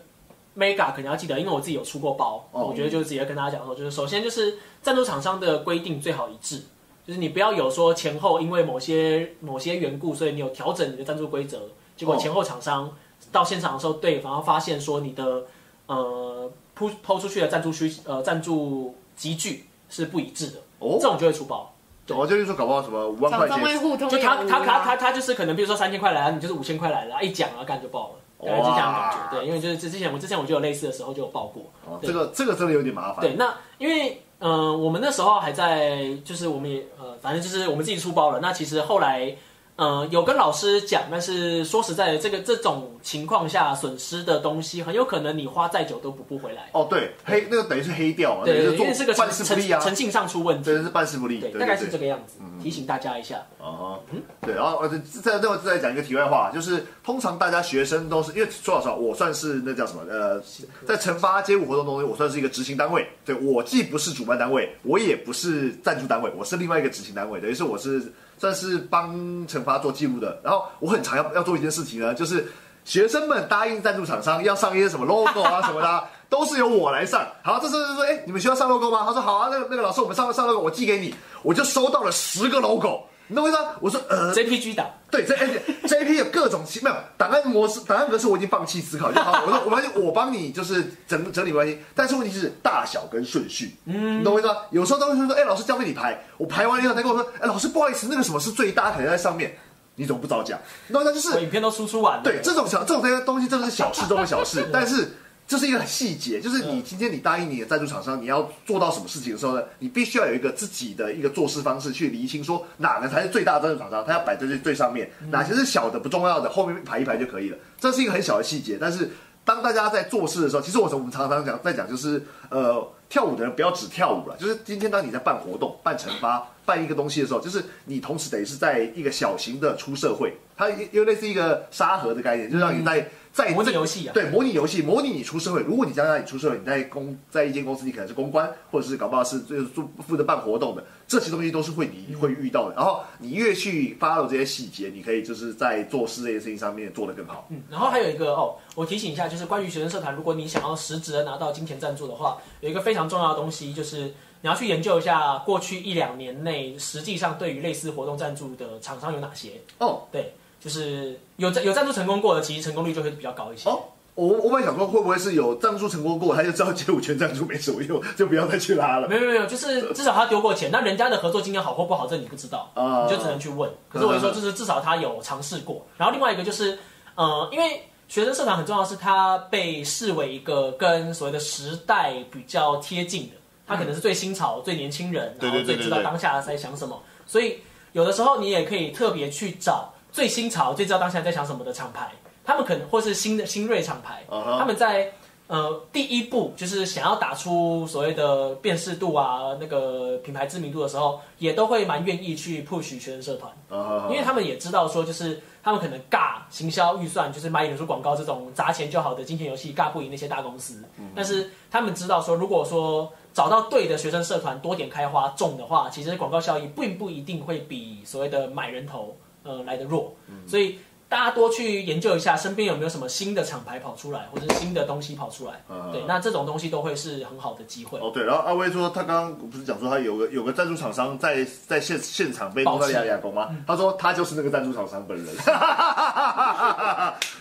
mega 可能要记得，因为我自己有出过包，哦我觉得就直接跟大家讲说，就是首先就是赞助厂商的规定最好一致，就是你不要有说前后因为某些某些缘故，所以你有调整你的赞助规则，结果哦。前后厂商到现场的时候，对方发现说你的呃铺抛出去的赞助需呃赞助集聚是不一致的，哦这种就会出包。我就是说搞不好什么五万块厂商会钱，互通有无就他他他啊他他就是可能，比如说三千块来了，你就是五千块来了，一讲啊干就爆了，大概是这样的感觉。对，因为就是之前我之前我就有类似的时候就有爆过。哦，对这个这个真的有点麻烦，对，那因为嗯、呃我们那时候还在，就是我们也呃，反正就是我们自己出包了。那其实后来。呃，有跟老师讲，但是说实在的，这个这种情况下损失的东西，很有可能你花再久都补不回来。哦，对，黑那个等于是黑掉嘛，对，等于是做因为是个诚办事不力啊，诚信上出问题真。的是办事不力，对，对大概是对这个样子，提醒大家一下。哦，对，然后呃，再再再再讲一个题外话，就是通常大家学生都是因为说老实话，我算是那叫什么呃，在惩罚街舞活动中，我算是一个执行单位，对我既不是主办单位，我也不是赞助单位，我是另外一个执行单位，等于是我是算是帮惩罚做记录的。然后我很常要要做一件事情呢，就是学生们答应赞助厂商要上一些什么 logo 啊什么的、<laughs> 都是由我来上。好，这时候就说，哎，你们需要上 logo 吗？他说好啊，那个那个老师，我们上上 logo，我寄给你，我就收到了十个 logo。你懂我意思吗？我说呃，JPG 档，对，这而且 JP 有各种没有档案模式、档案格式，我已经放弃思考就好。<laughs> 我说我发现我帮你就是整整理关系，但是问题是大小跟顺序，嗯，你懂我意思吗？有时候都会说，哎、老师交给你排，我排完以后，他跟我说，哎、老师不好意思，那个什么是最大，可能在上面，你怎么不早讲？你懂我意思吗？就是我影片都输出完了。对，这种小这种这些东西真的是小事中的小事，<laughs> 但是这是一个细节，就是你今天你答应你的赞助厂商，你要做到什么事情的时候呢，你必须要有一个自己的一个做事方式去厘清，说哪个才是最大的赞助厂商，他要摆在最最上面，哪些是小的不重要的，后面排一排就可以了。这是一个很小的细节，但是当大家在做事的时候，其实我我们常常讲在讲就是呃。跳舞的人不要只跳舞了，就是今天当你在办活动、办惩罚、办一个东西的时候，就是你同时等于是在一个小型的出社会，它又类似一个沙盒的概念，就是让你在在模拟游戏啊对，模拟游戏，模拟你出社会。如果你将来你出社会，你在公在一间公司，你可能是公关，或者是搞不好是就是做负责办活动的，这些东西都是会你会遇到的。然后你越去 follow 这些细节，你可以就是在做事这件事情上面做得更好。嗯，然后还有一个哦，我提醒一下，就是关于学生社团，如果你想要实质的拿到金钱赞助的话，有一个非常重要的东西，就是你要去研究一下过去一两年内，实际上对于类似活动赞助的厂商有哪些。哦对，就是有有赞助成功过的，其实成功率就会比较高一些。哦，我我本来想说会不会是有赞助成功过，他就知道街舞圈赞助没什么用，<laughs> 就不要再去拉了。没有没有就是 <laughs> 至少他丢过钱，那人家的合作经验好或不好，这你不知道，啊你就只能去问。可是我就说，就是至少他有尝试过。然后另外一个就是，呃，因为学生社团很重要，是它被视为一个跟所谓的时代比较贴近的，他可能是最新潮、最年轻人，然后最知道当下在想什么。所以有的时候你也可以特别去找最新潮、最知道当下在想什么的厂牌，他们可能或是新的新锐厂牌，他们在呃第一步就是想要打出所谓的辨识度啊，那个品牌知名度的时候，也都会蛮愿意去 push 学生社团，啊因为他们也知道说，就是他们可能尬行销预算，就是买脸书广告这种砸钱就好的金钱游戏，尬不赢那些大公司。但是他们知道说，如果说找到对的学生社团，多点开花种的话，其实广告效益并不一定会比所谓的买人头呃来的弱。所以大家多去研究一下，身边有没有什么新的厂牌跑出来，或者是新的东西跑出来。嗯对，那这种东西都会是很好的机会。哦，对，然后阿威说他刚刚不是讲说他有个有个赞助厂商在在现现场被弄到亚亚工吗？他说他就是那个赞助厂商本人。<laughs>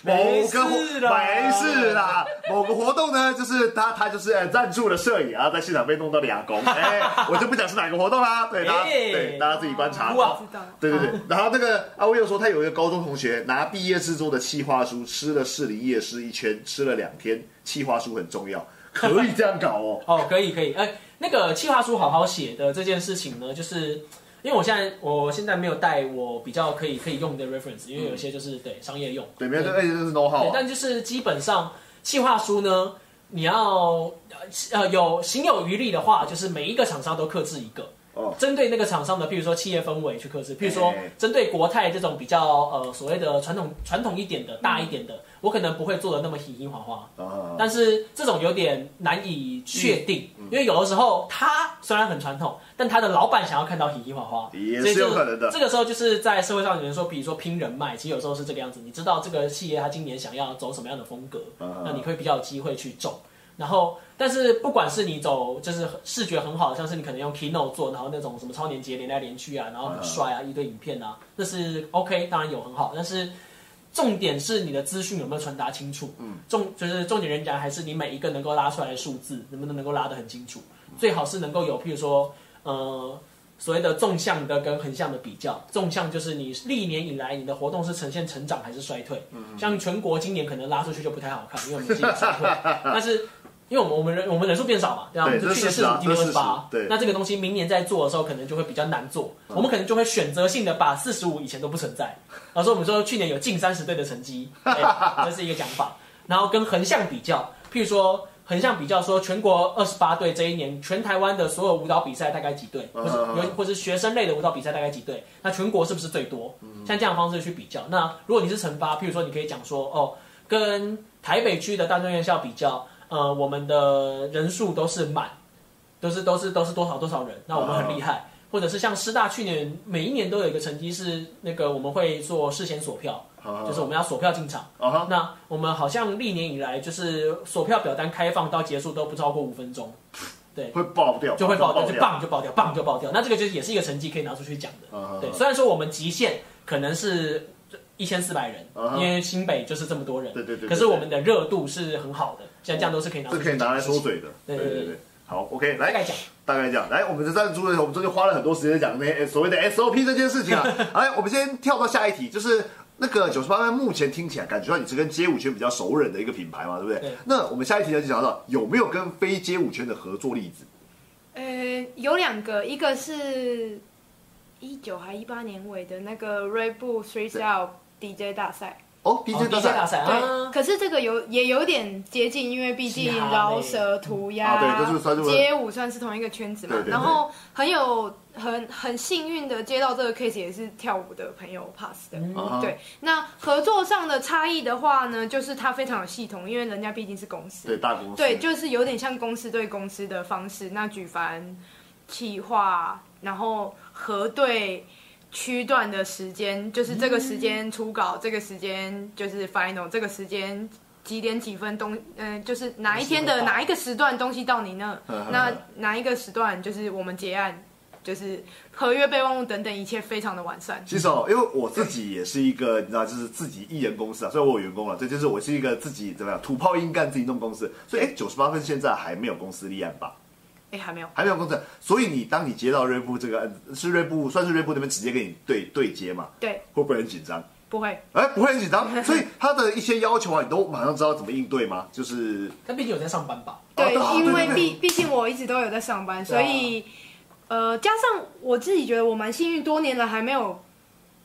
某个活没事啦没事啦，某个活动呢，就是他他就是呃赞助了摄影，然后在现场被弄到俩工，<laughs> 哎，我就不讲是哪个活动啦，对，大家哎对大家自己观察。哇知道。对对对，然后那个阿威又说，他有一个高中同学拿毕业制作的企划书吃了士林夜市一圈，吃了两天，企划书很重要，可以这样搞哦。<laughs> 哦，可以可以，哎、那个企划书好好写的这件事情呢，就是因为我现在我现在没有带我比较可以可以用的 reference，因为有些就是、对商业用，对，没有，这而且这是 know 对 how 啊。但就是基本上企划书呢，你要呃有行有余力的话，就是每一个厂商都克制一个。哦。针对那个厂商的，譬如说企业氛围去克制，譬如说哎。针对国泰这种比较呃所谓的传统传统一点的大一点的，我可能不会做的那么嘻嘻哈哈。啊，但是这种有点难以确定，嗯因为有的时候他虽然很传统，但他的老板想要看到嘻嘻哈哈，也是有可能的。这个时候就是在社会上有人说，比如说拼人脉，其实有时候是这个样子。你知道这个企业他今年想要走什么样的风格，嗯那你会比较有机会去中。然后，但是不管是你走就是视觉很好的，像是你可能用 Keynote 做，然后那种什么超连接连来连去啊，然后很帅啊，一堆影片啊，那是 OK，当然有很好，但是重点是你的资讯有没有传达清楚。嗯，重就是重点人讲还是你每一个能够拉出来的数字能不能能够拉得很清楚，最好是能够有，譬如说呃。所谓的纵向的跟横向的比较，纵向就是你历年以来你的活动是呈现成长还是衰退。嗯像全国今年可能拉出去就不太好看，因为我们今年衰退，<laughs> 但是因为我们我们人我们人数变少嘛，对吧？去年是四十，八，对那这个东西明年在做的时候，可能就会比较难做。我们可能就会选择性的把四十五以前都不存在，然后说我们说去年有近三十队的成绩，<laughs> 哎这是一个讲法。然后跟横向比较，譬如说横向比较说全国二十八队这一年，全台湾的所有舞蹈比赛大概几队，或是嗯嗯嗯有或是学生类的舞蹈比赛大概几队，那全国是不是最多？像这样的方式去比较。那如果你是乘八，譬如说你可以讲说哦，跟台北区的大专院校比较，呃，我们的人数都是满，都是都是都是多少多少人，那我们很厉害。或者是像师大去年每一年都有一个成绩是那个我们会做事先锁票，就是我们要锁票进场。那我们好像历年以来就是锁票表单开放到结束都不超过五分钟，对 <laughs> 会爆掉，就会爆掉，就。棒就爆掉，棒就爆掉。那这个就是也是一个成绩可以拿出去讲的。啊对，虽然说我们极限可能是一千四百人，因为新北就是这么多人，对对对对可是我们的热度是很好的，像这样都是可以拿出去这可以拿来说嘴的。对对对对对。好，OK，来大概讲。大概讲，来，我们的赞助呢，我们中间花了很多时间讲那些所谓的 SOP 这件事情啊。<laughs> 来，我们先跳到下一题，就是那个九十八万，目前听起来感觉到你是跟街舞圈比较熟人的一个品牌嘛，对不对？对那我们下一题呢就讲到有没有跟非街舞圈的合作例子？呃，有两个，一个是一九还一八年尾的那个 Red Bull Street Style DJ 大赛。哦哦，DJ 大赛赛对，啊，可是这个有也有点接近，因为毕竟饶舌、涂鸦、街舞算是同一个圈子嘛。然后很有很很幸运的接到这个 case，也是跳舞的朋友 pass 的。对，那合作上的差异的话呢，就是他非常有系统，因为人家毕竟是公司。对大公司，对，就是有点像公司对公司的方式。那举凡企划，然后核对区段的时间，就是这个时间初稿，这个时间就是 final，这个时间几点几分东，嗯、就是哪一天的哪一个时段东西到你那，那哪一个时段就是我们结案。就是合约备忘录等等，一切非常的完善。其实哦，因为我自己也是一个，你知道，就是自己艺人公司啊，虽然我有员工了，这，就是我是一个自己怎么样土炮硬干自己弄公司，所以哎，九十八分现在还没有公司立案吧？哎，还没有，还没有公证，所以你当你接到瑞布这个案子，是瑞布算是瑞布那边直接跟你对对接嘛？对，会不会很紧张？不会。哎，不会很紧张，所以他的一些要求啊，你都马上知道怎么应对吗？就是但毕竟有在上班吧？对，哦因为毕毕竟我一直都有在上班，所以呃，加上我自己觉得我蛮幸运，多年来还没有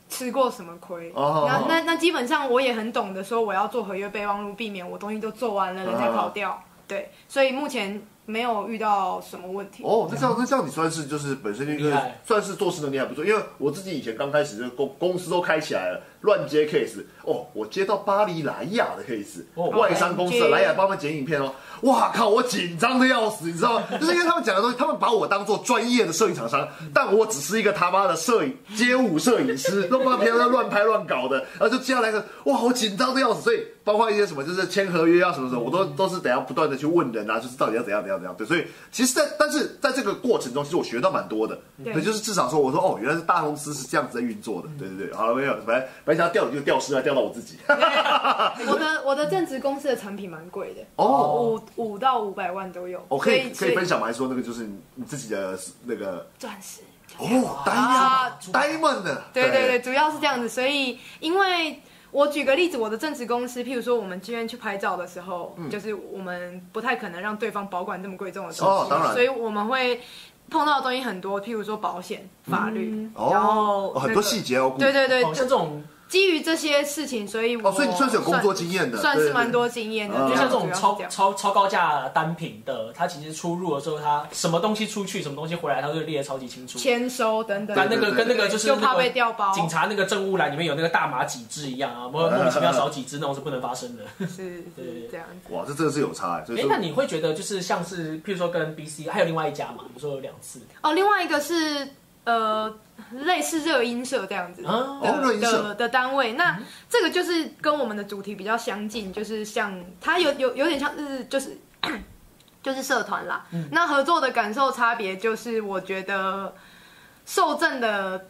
吃过什么亏。哦那那那基本上我也很懂得说我要做合约备忘录，避免我东西都做完了，人家跑掉。对，所以目前没有遇到什么问题。哦，那这样那这样你算是就是本身就厉害算是做事能力还不错，因为我自己以前刚开始就公公司都开起来了，乱接 case 哦，我接到巴黎莱雅的 case，、哦外商公司的莱雅帮他们剪影片哦，哇靠，我紧张的要死，你知道吗？就是因为他们讲的东西，他们把我当做专业的摄影厂商，但我只是一个他妈的摄影街舞摄影师，弄半天在乱拍乱搞的，然后就接下来个哇，好紧张的要死，所以包括一些什么就是签合约啊什么什么，我都都是等下不断的去问人啊，就是到底要怎样怎样。怎样。对，所以其实在，但是在这个过程中，其实我学到蛮多的。对对，就是至少说，我说哦，原来是大公司是这样子在运作的。对对对，好了，没有，本来本来想要调你就掉失了，掉到我自己。<laughs> 我的我的正职公司的产品蛮贵的，哦五五到五百万都有。我可以可以分享吗？还是说那个就是你自己的那个钻石。哦啊，diamond，diamond 的，对对对，主要是这样子，所以因为我举个例子，我的正职公司，譬如说我们今天去拍照的时候，就是我们不太可能让对方保管这么贵重的东西，哦当然所以我们会碰到的东西很多，譬如说保险、法律，哦然后、哦很多细节哦。对对对，这种基于这些事情，所以我哦，所以你算是有工作经验的，算是蛮。多经验的，嗯就像这种超超超高价单品的，它其实出入的时候，它什么东西出去，什么东西回来，它都列得超级清楚。签收等等，但那个对对跟那个就是就怕那个被调包，警察那个证物栏里面有那个大麻几支一样啊，莫莫名其妙少几支那种是不能发生的。是 <laughs> 对是这样子。哇，这真的是有差哎。所以哎，说那你会觉得就是像是，譬如说跟 BC 还有另外一家嘛，你说有两次哦，另外一个是呃类似热音社这样子的的单位，那这个就是跟我们的主题比较相近，就是像它有有有点像是就是 <coughs> 就是社团啦。那合作的感受差别就是，我觉得受赠的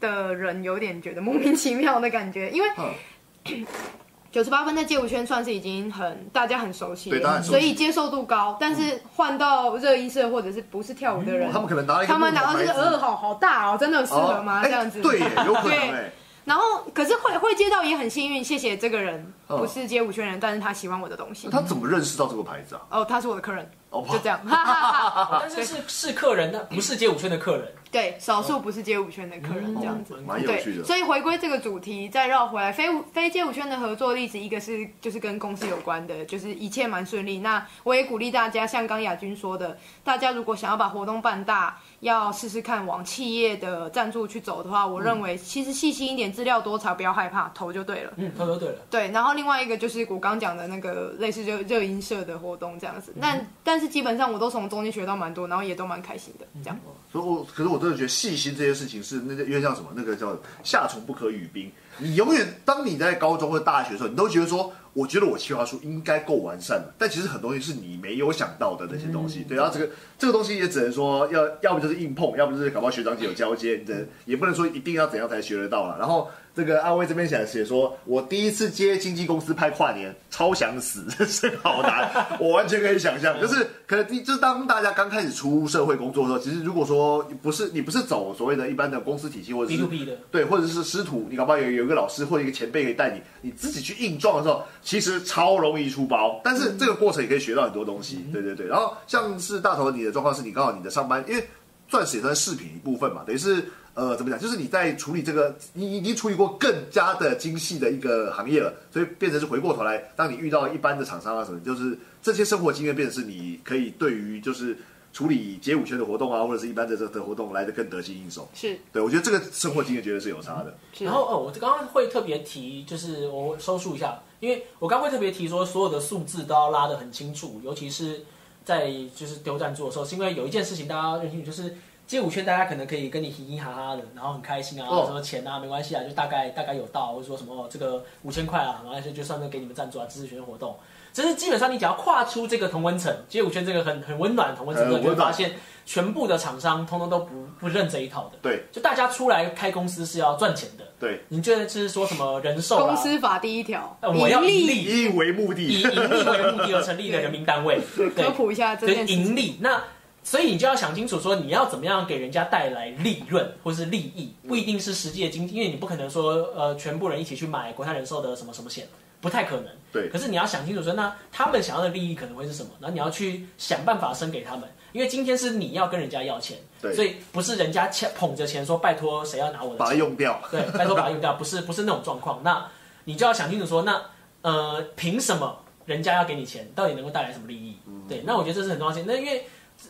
的人有点觉得莫名其妙的感觉，因为嗯 <coughs> 九十八分在街舞圈算是已经很大家很熟悉了，对大家很熟悉所以接受度高。但是换到热音社或者是不是跳舞的人，他们可能拿了一个他们拿到这个呃好好大哦，真的有适合吗？哦这样子哎对耶，有可能对哎。然后可是会会接到也很幸运，谢谢这个人哦不是街舞圈人，但是他喜欢我的东西。他怎么认识到这个牌子啊？哦，他是我的客人，哦，就这样，<laughs> 哈哈哈。但是是是客人，那不是街舞圈的客人。对，少数不是街舞圈的客人这样子。对蛮有趣，的。所以回归这个主题，再绕回来，非舞非街舞圈的合作例子，一个是就是跟公司有关的，就是一切蛮顺利。那我也鼓励大家，像刚亚军说的，大家如果想要把活动办大，要试试看往企业的赞助去走的话，我认为其实细心一点，资料多查，不要害怕，投就对了。嗯，投就对了，对，然后另外一个就是我刚讲的那个类似热热音社的活动这样子，但但是基本上我都从中间学到蛮多，然后也都蛮开心的这样。所以我，可是我真的觉得细心这些事情是那个，因为像什么，那个叫夏虫不可语冰。你永远当你在高中或大学的时候，你都觉得说，我觉得我企划书应该够完善了，但其实很多东西是你没有想到的那些东西。对，然后这个这个东西也只能说要要不就是硬碰，要不就是搞不好学长姐有交接，你的也不能说一定要怎样才学得到了。然后这个阿威这边写写说，我第一次接经纪公司拍跨年，超想死，<laughs> 真好难，<laughs> 我完全可以想象，就是可能第就是当大家刚开始出社会工作的时候，其实如果说不是你不是走所谓的一般的公司体系或者 B 是 to B 的，对，或者是师徒，你搞不好有有一个老师或者一个前辈可以带你，你自己去硬撞的时候，其实超容易出包。但是这个过程也可以学到很多东西，对对对。然后像是大头你的状况是你刚好你的上班，因为钻石也算饰品一部分嘛，等于是呃怎么讲，就是你在处理这个，你已经处理过更加的精细的一个行业了，所以变成是回过头来，当你遇到一般的厂商啊什么，就是这些生活经验变成是你可以对于就是。处理街舞圈的活动啊，或者是一般的这的活动来的更得心应手。是对我觉得这个生活经验绝对是有差的。是然后哦，我刚刚会特别提，就是我收束一下，因为我刚刚会特别提说，所有的数字都要拉得很清楚，尤其是在就是丢赞助的时候，是因为有一件事情大家要认清楚，就是街舞圈大家可能可以跟你嘻嘻哈哈的，然后很开心啊，哦什么钱啊没关系啊，就大概大概有到，或者说什么、哦、这个五千块啊，然后就就算是给你们赞助啊，支持学生活动。只是基本上你只要跨出这个同温层，街舞圈这个很很温暖的同温层你会发现全部的厂商通通都不不认这一套的。对就大家出来开公司是要赚钱的。对，你觉得是说什么人寿啊？公司法第一条呃，我要盈利。盈利，以盈为目的以。盈利为目的而成立的人民单位，<laughs> 科，普一下这对件事。盈利。那所以你就要想清楚，说你要怎么样给人家带来利润或是利益，不一定是实际的经济，因为你不可能说呃全部人一起去买国泰人寿的什么什么险，不太可能。对可是你要想清楚说，那他们想要的利益可能会是什么？然后你要去想办法生给他们，因为今天是你要跟人家要钱，对所以不是人家欠捧着钱说拜托谁要拿我的把它。用掉。<laughs> 对，拜托把它用掉，不是不是那种状况。那你就要想清楚说，那呃，凭什么人家要给你钱，到底能够带来什么利益？对，那我觉得这是很重要的。那因为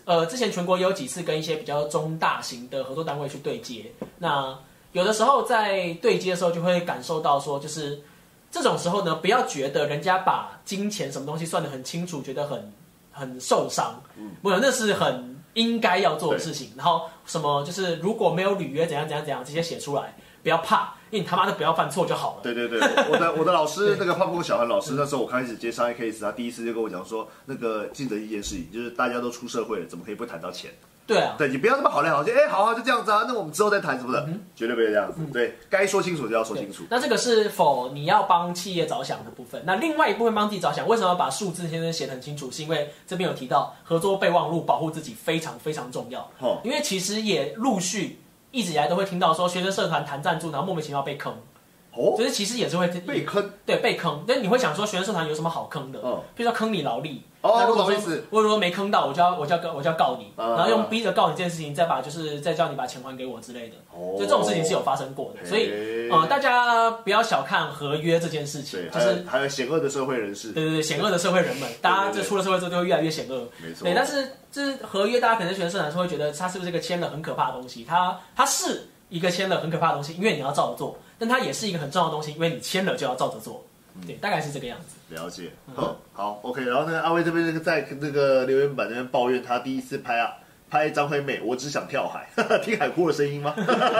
呃，之前全国也有几次跟一些比较中大型的合作单位去对接，那有的时候在对接的时候就会感受到说，就是这种时候呢，不要觉得人家把金钱什么东西算得很清楚，觉得很很受伤，嗯没有，那是很应该要做的事情。然后什么就是如果没有履约怎样怎样怎样直接写出来。不要怕，因为你他妈的不要犯错就好了。对对对，<laughs> 我的我的老师那个胖不过小韩老师，那时候我开始接商业 case，他第一次就跟我讲说，那个记得一件事情，就是大家都出社会了，怎么可以不谈到钱？对啊，对你不要那么好来好去，哎，好好就这样子啊，那我们之后再谈什么的，绝对不会这样子。对该说清楚就要说清楚。那这个是否你要帮企业着想的部分？那另外一部分帮自己着想，为什么要把数字先生写得很清楚？是因为这边有提到合作备忘录保护自己非常非常重要。哦因为其实也陆续一直以来都会听到说学生社团谈赞助，然后莫名其妙被坑，哦就，是其实也是会被坑对被坑。但你会想说学生社团有什么好坑的？嗯比如说坑你劳力。哦那如果说如果没坑到，我就要我就要告我就要告你，嗯然后用逼着告你这件事情，再把就是再叫你把钱还给我之类的。哦就这种事情是有发生过的，所以嘿呃，大家不要小看合约这件事情对，，就是还有还有险恶的社会人士，对对对，险恶的社会人们，大家这出了社会之后就会越来越险恶。没错。对，但是就是合约，大家可能学生社团是会觉得它是不是一个签了很可怕的东西？它它是一个签了很可怕的东西，因为你要照着做，但它也是一个很重要的东西，因为你签了就要照着做。对，大概是这个样子。了解，嗯好，好，OK。然后呢，阿威这边那个在那个留言板那边抱怨，他第一次拍啊拍张惠妹，我只想跳海，<laughs> 听海哭的声音吗？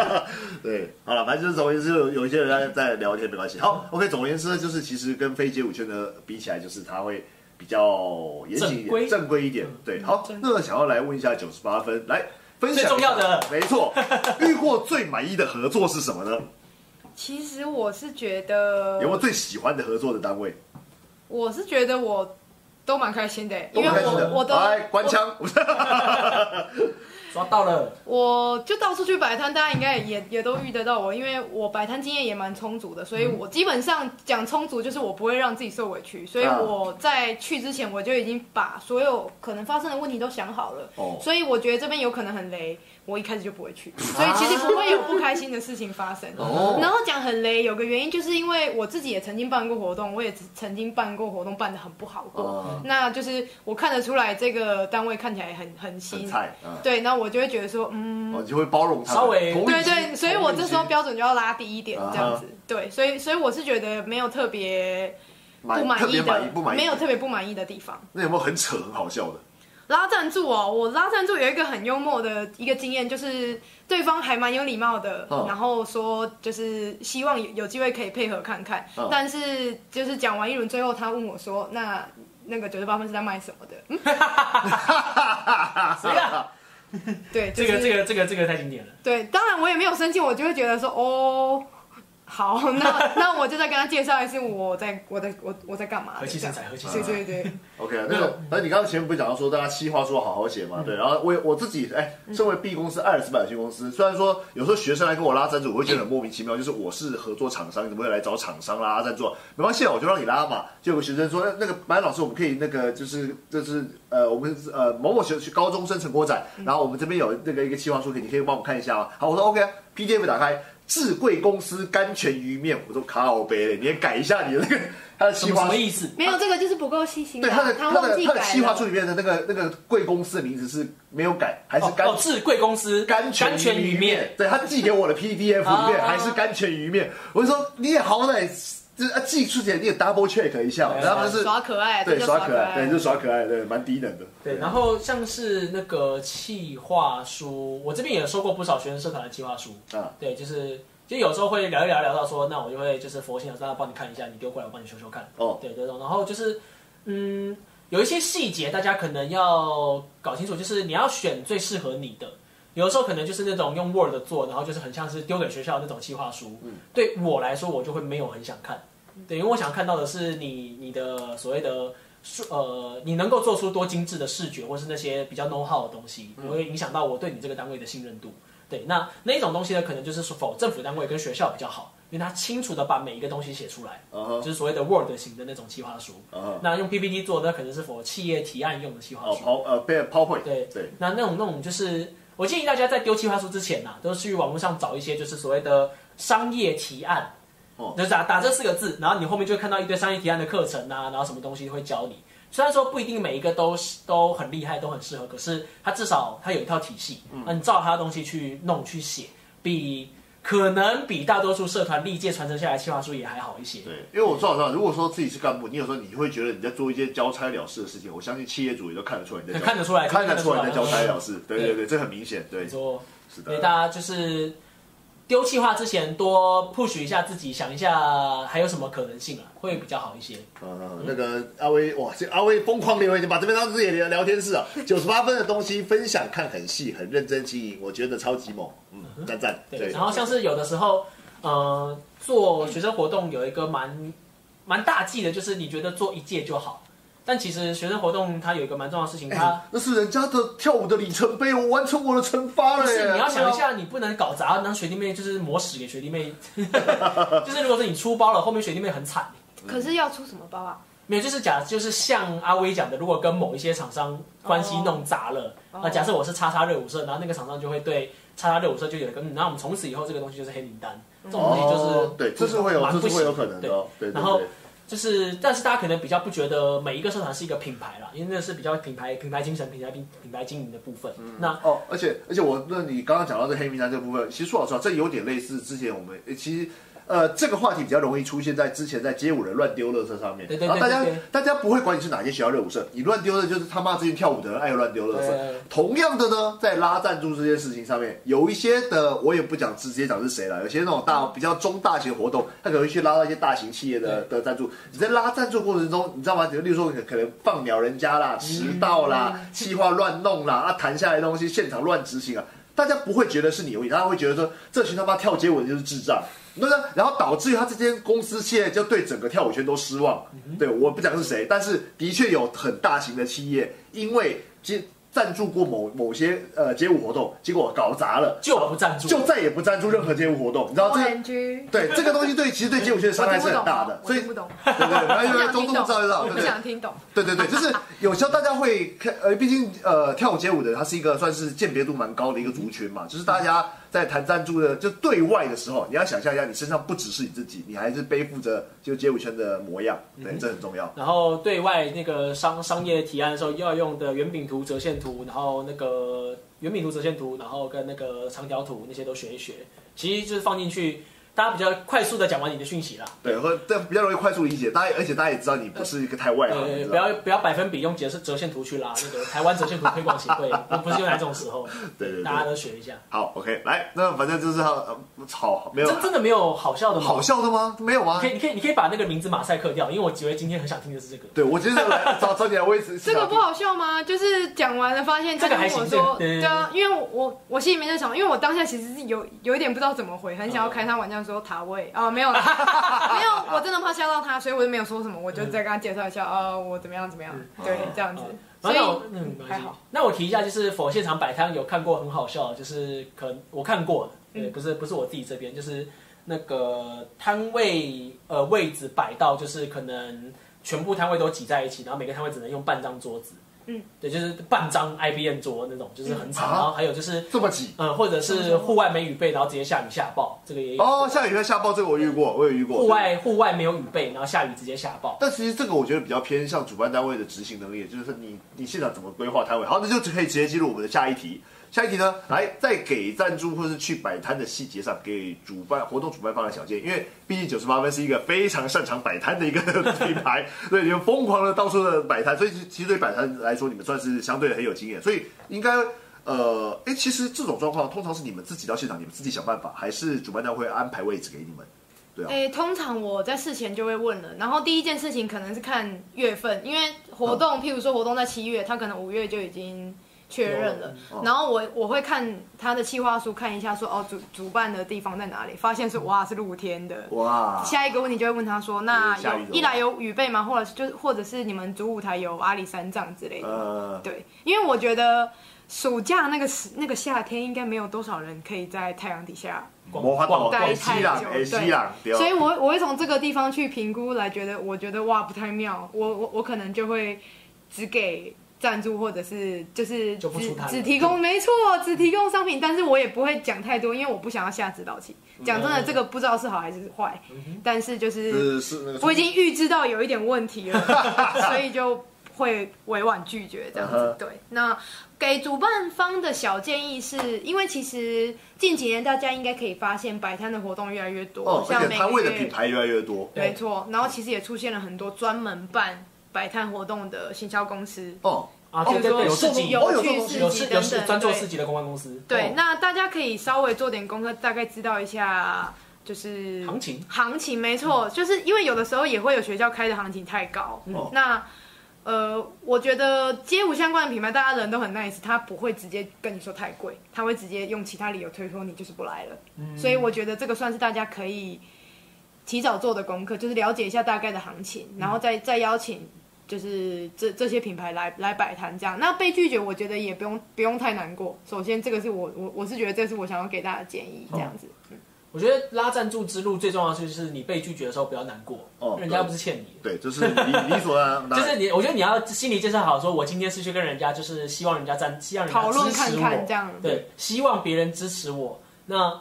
<laughs> 对，好了，反正就是总而言之，有有一些人在在聊天没关系。好，OK。总而言之呢，就是其实跟非街舞圈的比起来，就是他会比较严谨一点，正规一点。对，好，正那想要来问一下九十八分，来分享最重要的。没错，<laughs> 遇过最满意的合作是什么呢？其实我是觉得有没有最喜欢的合作的单位？我是觉得我都蛮开心的，因为我我的来关枪，抓到了，我就到处去摆摊，大家应该也也都遇得到我，因为我摆摊经验也蛮充足的，所以我基本上讲充足就是我不会让自己受委屈，所以啊。我在去之前我就已经把所有可能发生的问题都想好了，哦。所以我觉得这边有可能很雷，我一开始就不会去，<laughs> 所以其实不会有不开心的事情发生。哦然后讲很雷，有个原因就是因为我自己也曾经办过活动，我也曾经办过活动，办的很不好过。哦那就是我看得出来这个单位看起来很很很新，菜啊，对，那我就会觉得说，嗯，哦，你就会包容他，稍微对对，所以我这时候标准就要拉低一点，这样子啊。对，所以所以我是觉得没有特别满特别不满意的，意不满意，没有特别不满意的地方。那有没有很扯很好笑的？拉赞助哦，我拉赞助有一个很幽默的一个经验，就是对方还蛮有礼貌的，嗯然后说就是希望有有机会可以配合看看，嗯但是就是讲完一轮，最后他问我说，那那个九十八分是在卖什么的？嗯，<laughs> 谁啊？对，就这是、个这个这个这个太经典了。对，当然我也没有生气，我就会觉得说，哦，好，那那我就再跟他介绍一次我在我在我我在干嘛的，和气生财和气生财对对对，OK，那个，那你刚刚前面不是讲到说大家企划书好好写嘛？对，然后我我自己哎，身为 B 公司爱尔斯版讯公司，虽然说有时候学生来跟我拉赞助，我会觉得很莫名其妙，就是我是合作厂商，你怎么会来找厂商拉赞助？没关系啊，我就让你拉嘛。就有个学生说，那那个白老师，我们可以那个就是就是呃，我们呃某某学高中生成果展，然后我们这边有那个一个企划书，可以你可以帮我看一下啊。好，我说 OK 啊，PDF 打开。智贵公司甘泉鱼面，我说卡好杯嘞，你也改一下你的那个他的什么企划什么意思？没有这个就是不够细心啊，对他的他他的忘记改他的企划书了。里面的那个那个贵公司的名字是没有改，还是甘哦，智贵公司甘泉泉鱼鱼面，，对他寄给我的 PDF 里面啊还是甘泉鱼面，我就说你也好歹就是啊寄出去你也 double check 一下然后他是耍可爱，对耍可爱，对，就耍可爱，对，蛮低能的，对，然后像是那个企划书，我这边也收过不少学生社团的企划书。啊，对，就是就有时候会聊一聊，聊到说，那我就会就是佛心老师让他帮你看一下，你丢过来我帮你修修看。哦，对，这种，然后就是嗯，有一些细节大家可能要搞清楚，就是你要选最适合你的。有的时候可能就是那种用 Word 做，然后就是很像是丢给学校那种计划书。嗯对我来说，我就会没有很想看。对，因为我想看到的是你你的所谓的数呃，你能够做出多精致的视觉，或是那些比较 know how 的东西，嗯会影响到我对你这个单位的信任度。对，那那一种东西呢，可能就是否政府单位跟学校比较好，因为他清楚的把每一个东西写出来，就是所谓的 Word 型的那种计划书。那用 PPT 做那可能是否企业提案用的计划哦书。，Pow 呃，被 PowerPoint，对对，那那种那种就是，我建议大家在丢计划书之前呐、都去网络上找一些就是所谓的商业提案，哦。就是打打这四个字，然后你后面就会看到一堆商业提案的课程啊，然后什么东西会教你。虽然说不一定每一个都是都很厉害，都很适合，可是它至少它有一套体系，那你照它的东西去弄去写，比可能比大多数社团历届传承下来的企划书也还好一些。对，因为我说老实话，如果说自己是干部，你有时候你会觉得你在做一件交差了事的事情，我相信企业主也都看得出来你在看得出来看得出来你在交差了事，对对对，这很明显，对。没，错，是所以大，家就是丢弃话之前多 push 一下自己，想一下还有什么可能性啊，会比较好一些。呃，那个阿威哇，这阿威疯狂留言，把这边当自己的聊天室啊，<laughs> 九十八分的东西分享看很细，很认真经营，我觉得超级猛，嗯，赞赞。对，然后像是有的时候，呃，做学生活动有一个蛮蛮大忌的，就是你觉得做一届就好。但其实学生活动它有一个蛮重要的事情，它那是人家的跳舞的里程碑，我完成我的惩罚了。是你要想一下，你不能搞砸，让学弟妹就是磨屎给学弟妹。<laughs> 就是如果是你出包了，后面学弟妹很惨。可是要出什么包啊？没有，就是假，就是像阿威讲的，如果跟某一些厂商关系弄砸了，那假设我是叉叉热舞社，然后那个厂商就会对叉叉热舞社就有一个，那我们从此以后这个东西就是黑名单。这种东西就是对，这是会有，这是会有可能的。对，然后。就是，但是大家可能比较不觉得每一个社团是一个品牌啦，因为那是比较品牌、品牌精神、品牌品品牌经营的部分。那哦，而且而且我那你刚刚讲到这黑名单这部分，其实说老实话，这有点类似之前我们其实。呃，这个话题比较容易出现在之前在街舞人乱丢乐色上面，然后大家大家不会管你是哪些学校热舞社，你乱丢的就是他妈这群跳舞的人爱乱丢乐色。同样的呢，在拉赞助这件事情上面，有一些的我也不讲直接讲是谁了，有些那种大比较中大型活动，他可能去拉到一些大型企业的的赞助。你在拉赞助过程中，你知道吗？例如说可能放鸟人家啦、迟到啦、计划乱弄啦、啊谈下来的东西现场乱执行啊，大家不会觉得是你有问题，大家会觉得说这群他妈跳街舞的就是智障。那个，然后导致于他这间公司现在就对整个跳舞圈都失望。对，我不讲是谁，但是的确有很大型的企业，因为接。赞助过某某些呃街舞活动，结果搞砸了，就不赞助，就再也不赞助任何街舞活动。你知道这对这个东西对其实对街舞圈的伤害是很大的，<laughs> 所以不懂，对对对，因为中东知道知道，不想听懂。对对对，就是 <laughs> 有时候大家会看，呃，毕竟呃跳舞街舞的它是一个算是鉴别度蛮高的一个族群嘛，就是大家在谈赞助的就对外的时候，你要想象一下，你身上不只是你自己，你还是背负着就街舞圈的模样，对，这很重要。然后对外那个商商业提案的时候要用的圆饼图、折线图，然后那个。圆饼图、折线图，然后跟那个长条图那些都学一学，其实就是放进去。大家比较快速的讲完你的讯息啦，对，或这比较容易快速理解。大家而且大家也知道你不是一个太外行，不要不要百分比用折折线图去拉那个 <laughs> 台湾折线图推广协会，不不是用来这种时候。<laughs> 对对，大家都学一下。好，OK，来，那反正就是好，没有真真的没有好笑的吗？好笑的吗？没有吗？可以，你可以，你可以把那个名字马赛克掉，因为我觉得今天很想听的是这个。对，我今天来 <laughs> 找找你来位置。这个不好笑吗？就是讲完了发现这个还行。对啊，因为我我心里面在想，因为我当下其实是有有一点不知道怎么回，很想要开他玩笑说塔位啊。没有，<laughs> 没有，我真的怕吓到他，所以我就没有说什么，我就再跟他介绍一下，呃，我怎么样怎么样，对，这样子。所以嗯还好。那我提一下，就是否现场摆摊有看过很好笑，就是可能我看过的，对，不是不是我自己这边，就是那个摊位呃位置摆到就是可能全部摊位都挤在一起，然后每个摊位只能用半张桌子。嗯，对，就是半张 IBM 桌那种，就是很吵。然后还有就是这么挤，嗯，或者是户外没雨备，然后直接下雨下暴，这个也有。哦，下雨会下暴，这个我遇过，我有遇过。户外户外没有雨备，然后下雨直接下暴。但其实这个我觉得比较偏向主办单位的执行能力，就是你你现场怎么规划摊位。好，那就可以直接进入我们的下一题。下一题呢，来在给赞助或是去摆摊的细节上，给主办活动主办方的小建议，因为毕竟九十八分是一个非常擅长摆摊的一个品牌，对，你们疯狂的到处的摆摊，所以其实对摆摊来说，你们算是相对很有经验，所以应该呃，哎，其实这种状况通常是你们自己到现场，你们自己想办法，还是主办单位会安排位置给你们？对啊，哎，通常我在事前就会问了，然后第一件事情可能是看月份，因为活动，譬如说活动在七月，他可能五月就已经。确认了，然后我我会看他的企划书，看一下说哦主主办的地方在哪里，发现是哇是露天的哇。下一个问题就会问他说，那有一来有雨备吗？或者就或者是你们主舞台有阿里山藏之类的？对，因为我觉得暑假那个时那个夏天应该没有多少人可以在太阳底下光待太久，对，所以我我会从这个地方去评估来觉得，我觉得哇不太妙，我我我可能就会只给。赞助或者是就是只只提供没错，只提供商品，但是我也不会讲太多，因为我不想要下指导棋。讲真的，这个不知道是好还是坏，但是就是我已经预知到有一点问题了，<laughs> 所以就会委婉拒绝这样子。对，那给主办方的小建议是，因为其实近几年大家应该可以发现摆摊的活动越来越多，像摊位的品牌越来越多，没错。然后其实也出现了很多专门办。摆摊活动的行销公司哦，啊，比如说对对对，有市集，哦有有趣这种有市集有市等等，专做市集的公关公司，对哦，那大家可以稍微做点功课，大概知道一下，就是行情行情没错，就是因为有的时候也会有学校开的行情太高，哦。那。呃，我觉得街舞相关的品牌，大家人都很 nice，他不会直接跟你说太贵，他会直接用其他理由推脱你就是不来了。所以我觉得这个算是大家可以提早做的功课，就是了解一下大概的行情，然后再再邀请就是这这些品牌来来摆摊这样。那被拒绝，我觉得也不用不用太难过。首先，这个是我我我是觉得这是我想要给大家的建议，这样子。我觉得拉赞助之路最重要的就是你被拒绝的时候不要难过，哦人家又不是欠你的。对，<laughs> 就是理理所当然，就是你，我觉得你要心理建设好，说我今天是去跟人家，就是希望人家赞，希望人家讨论支持我，看看这样对，希望别人支持我。那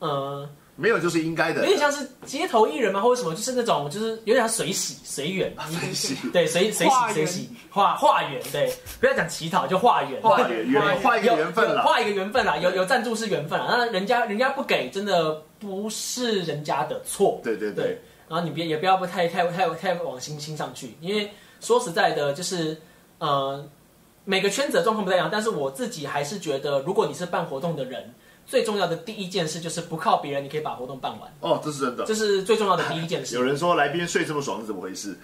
呃，没有就是应该的。有，点像是街头艺人嘛，或者什么，就是那种就是有点像随喜随缘，随喜。对，随随喜随喜化化缘，对，不要讲乞讨，就化缘，画对。缘缘画一个有缘分了。有画一个缘分啦，有有赞助是缘分啦，那人家人家不给，真的不是人家的错，对对对。对，然后你别也不要不太太太太往心心上去，因为说实在的，就是呃每个圈子的状况不太一样，但是我自己还是觉得，如果你是办活动的人，最重要的第一件事就是不靠别人，你可以把活动办完，哦，这是真的这。是最重要的第一件事。<laughs> 有人说来宾睡这么爽是怎么回事？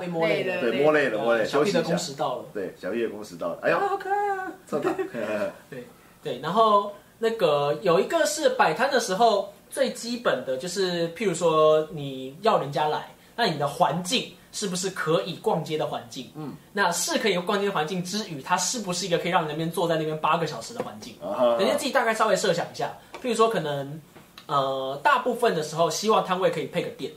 被 <laughs> 摸累了，对，摸累了，摸累了，小屁的休息一下。工时到了，对，小屁的工时到了。哎呦啊，，好可爱啊！真的，<laughs> 对。对，然后那个有一个是摆摊的时候最基本的就是，譬如说你要人家来，那你的环境是不是可以逛街的环境？嗯，那是可以逛街的环境之余，它是不是一个可以让人们坐在那边八个小时的环境？啊人家自己大概稍微设想一下，譬如说可能呃大部分的时候希望摊位可以配个电，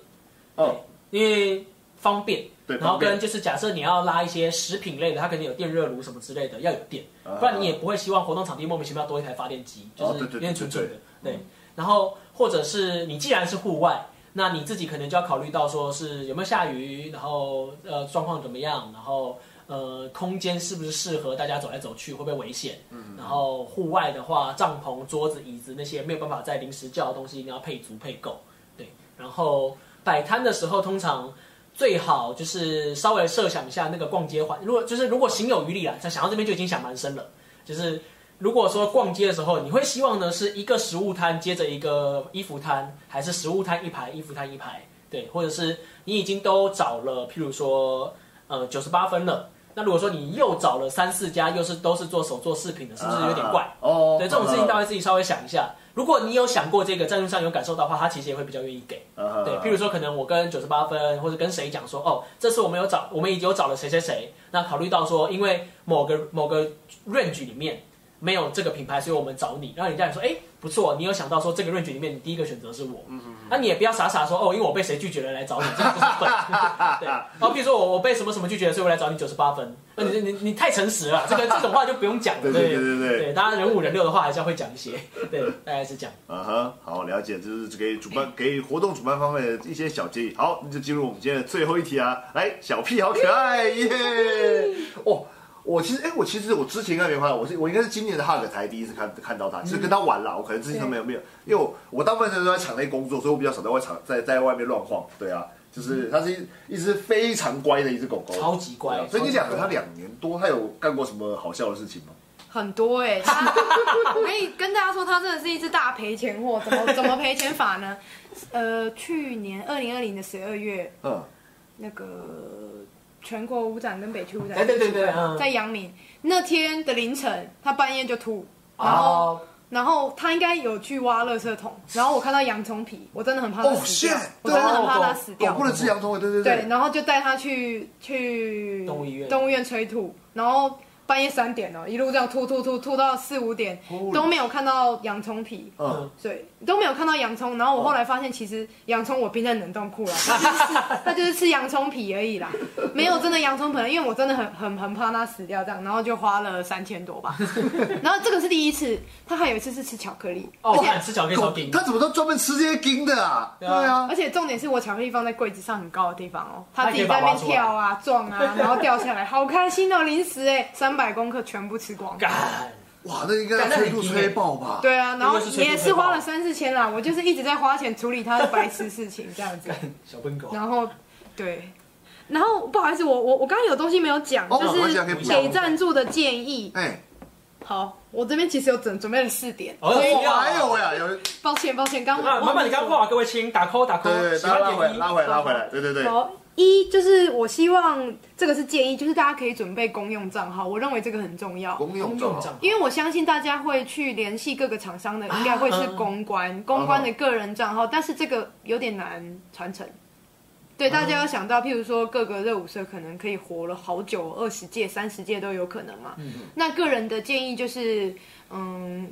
哦，因为方便。对，然后跟就是假设你要拉一些食品类的，它肯定有电热炉什么之类的，要有电，啊不然你也不会希望活动场地莫名其妙多一台发电机，就是有点蠢蠢的。对。对，然后或者是你既然是户外，那你自己可能就要考虑到说是有没有下雨，然后呃状况怎么样，然后呃空间是不是适合大家走来走去，会不会危险？嗯，然后户外的话，帐篷、桌子、椅子那些没有办法在临时叫的东西，一定要配足配够。对，然后摆摊的时候，通常最好就是稍微设想一下那个逛街环，如果就是如果行有余力啊，在想到这边就已经想蛮深了。就是如果说逛街的时候，你会希望呢是一个食物摊接着一个衣服摊，还是食物摊一排，衣服摊一排？对，或者是你已经都找了，譬如说呃九十八分了，那如果说你又找了三四家，又是都是做手做饰品的，是不是有点怪？哦，对，这种事情大家自己稍微想一下。如果你有想过这个，赞助商有感受到的话，他其实也会比较愿意给。啊对，譬如说可能我跟九十八分或者跟谁讲说，哦，这次我们有找，我们已经有找了谁谁谁。那考虑到说，因为某个某个 range 里面没有这个品牌，所以我们找你。然后人家也说，哎，不错，你有想到说这个 range 里面你第一个选择是我。那你也不要傻傻说，哦，因为我被谁拒绝了来找你，这样就是 <laughs> 笨。对，然后譬如说我我被什么什么拒绝了，所以我来找你九十八分。那你你你太诚实了，这个这种话就不用讲了。对对对对对对，大家人五人六的话还是要会讲一些。对，<laughs> 大概是这样。啊哈，好了解，这是给主办给活动主办方面的一些小建议。好，那就进入我们今天的最后一题啊！来，小屁好可爱耶！哦，我其实哎，我其实我之前应该没看到，我是我应该是今年的 Hug 才第一次看看到他，就是跟他玩了。我可能之前都没有没有，因为我我大部分时间都在场内工作，所以我比较少在外场在在外面乱晃。对啊，就是它是一一只非常乖的一只狗狗，超级乖所以你养了它两年多，它有干过什么好笑的事情吗？很多哎、他我可以跟大家说，它真的是一只大赔钱货。怎么 <laughs> 怎么赔钱法呢？呃，去年二零二零的十二月，嗯，那个全国舞展跟北区舞展对对对对嗯。在阳明那天的凌晨，他半夜就吐，然后、哦，然后他应该有去挖垃圾桶，然后我看到洋葱皮，我真的很怕他哦死掉 shit，我真的很怕他死掉。狗不。能吃洋葱对，对对。对，然后就带他去去动物医院。动物医院催吐，然后半夜三点哦，一路这样吐吐吐吐到四五点，哦都没有看到洋葱皮，嗯，对，都没有看到洋葱。然后我后来发现，其实洋葱我冰在冷冻库了，<laughs> 它就是吃洋葱皮而已啦，没有真的洋葱盆，因为我真的很很很怕它死掉这样，然后就花了三千多吧。<laughs> 然后这个是第一次，他还有一次是吃巧克力，哦，吃巧克力超顶。它怎么都专门吃这些冰的啊？对对啊啊，而且重点是我巧克力放在柜子上很高的地方哦，他自己在那边跳啊、撞啊，然后掉下来，好开心哦！零食哎，三百公克全部吃光。哇，那应该要催吐催爆吧？对啊，然后真的是吹也是花了三四千啦，我就是一直在花钱处理他的白痴事情这样子，小笨狗。然后对，然后不好意思，我我我刚刚有东西没有讲，哦就是给赞助的建议。哎，好，我这边其实有准准备了四点，哦所以需要还有呀，有抱歉抱歉，刚刚麻烦你刚刚不好，各位亲打 call 打 call，对对，喜拉拉回来，拉回来，拉回来，对对对。好，一就是我希望这个是建议，就是大家可以准备公用账号，我认为这个很重要。公用账号因为我相信大家会去联系各个厂商的，应该会是公关、公关的个人账号，但是这个有点难传承。对，大家要想到，譬如说各个热舞社可能可以活了好久，二十届、三十届都有可能嘛。嗯那个人的建议就是，嗯，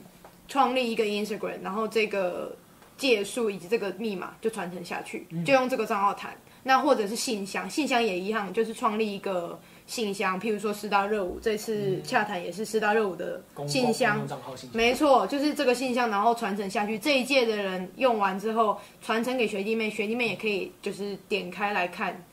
创立一个 Instagram，然后这个借数以及这个密码就传承下去，就用这个账号谈。那或者是信箱，信箱也一样，就是创立一个信箱，譬如说四大热舞，这次洽谈也是四大热舞的信箱。没错，就是这个信箱，然后传承下去。这一届的人用完之后，传承给学弟妹，学弟妹也可以就是点开来看，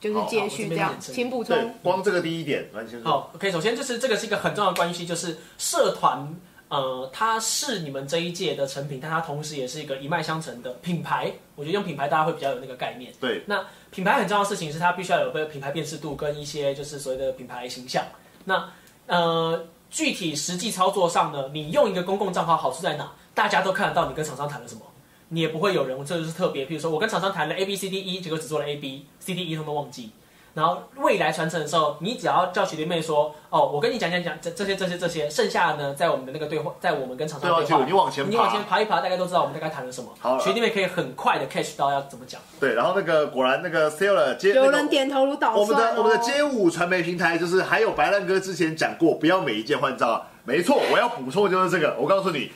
就是接续这样请补充。，光这个第一点完全好，OK，首先就是这个是一个很重要的关系，就是社团，呃，它是你们这一届的成品，但它同时也是一个一脉相承的品牌。我觉得用品牌大家会比较有那个概念。对，那品牌很重要的事情是它必须要有个品牌辨识度跟一些就是所谓的品牌形象。那呃，具体实际操作上呢，你用一个公共账号好处在哪？大家都看得到你跟厂商谈了什么。你也不会有人，这就是特别。譬如说，我跟厂商谈了 A B C D E，结果只做了 A B C D E，他们忘记。然后未来传承的时候，你只要叫学弟妹说，哦，我跟你讲讲讲这这些这些这些，剩下的呢，在我们的那个对话，在我们跟厂商对话，你往前你往爬前爬一爬，大概都知道我们大概谈了什么好。学弟妹可以很快的 catch 到要怎么讲。对，然后那个果然那个 Sailor 接有人点头如捣蒜我们的我们的街舞传媒平台就是还有白烂哥之前讲过，不要每一届换账号。没错，我要补充的就是这个。我告诉你，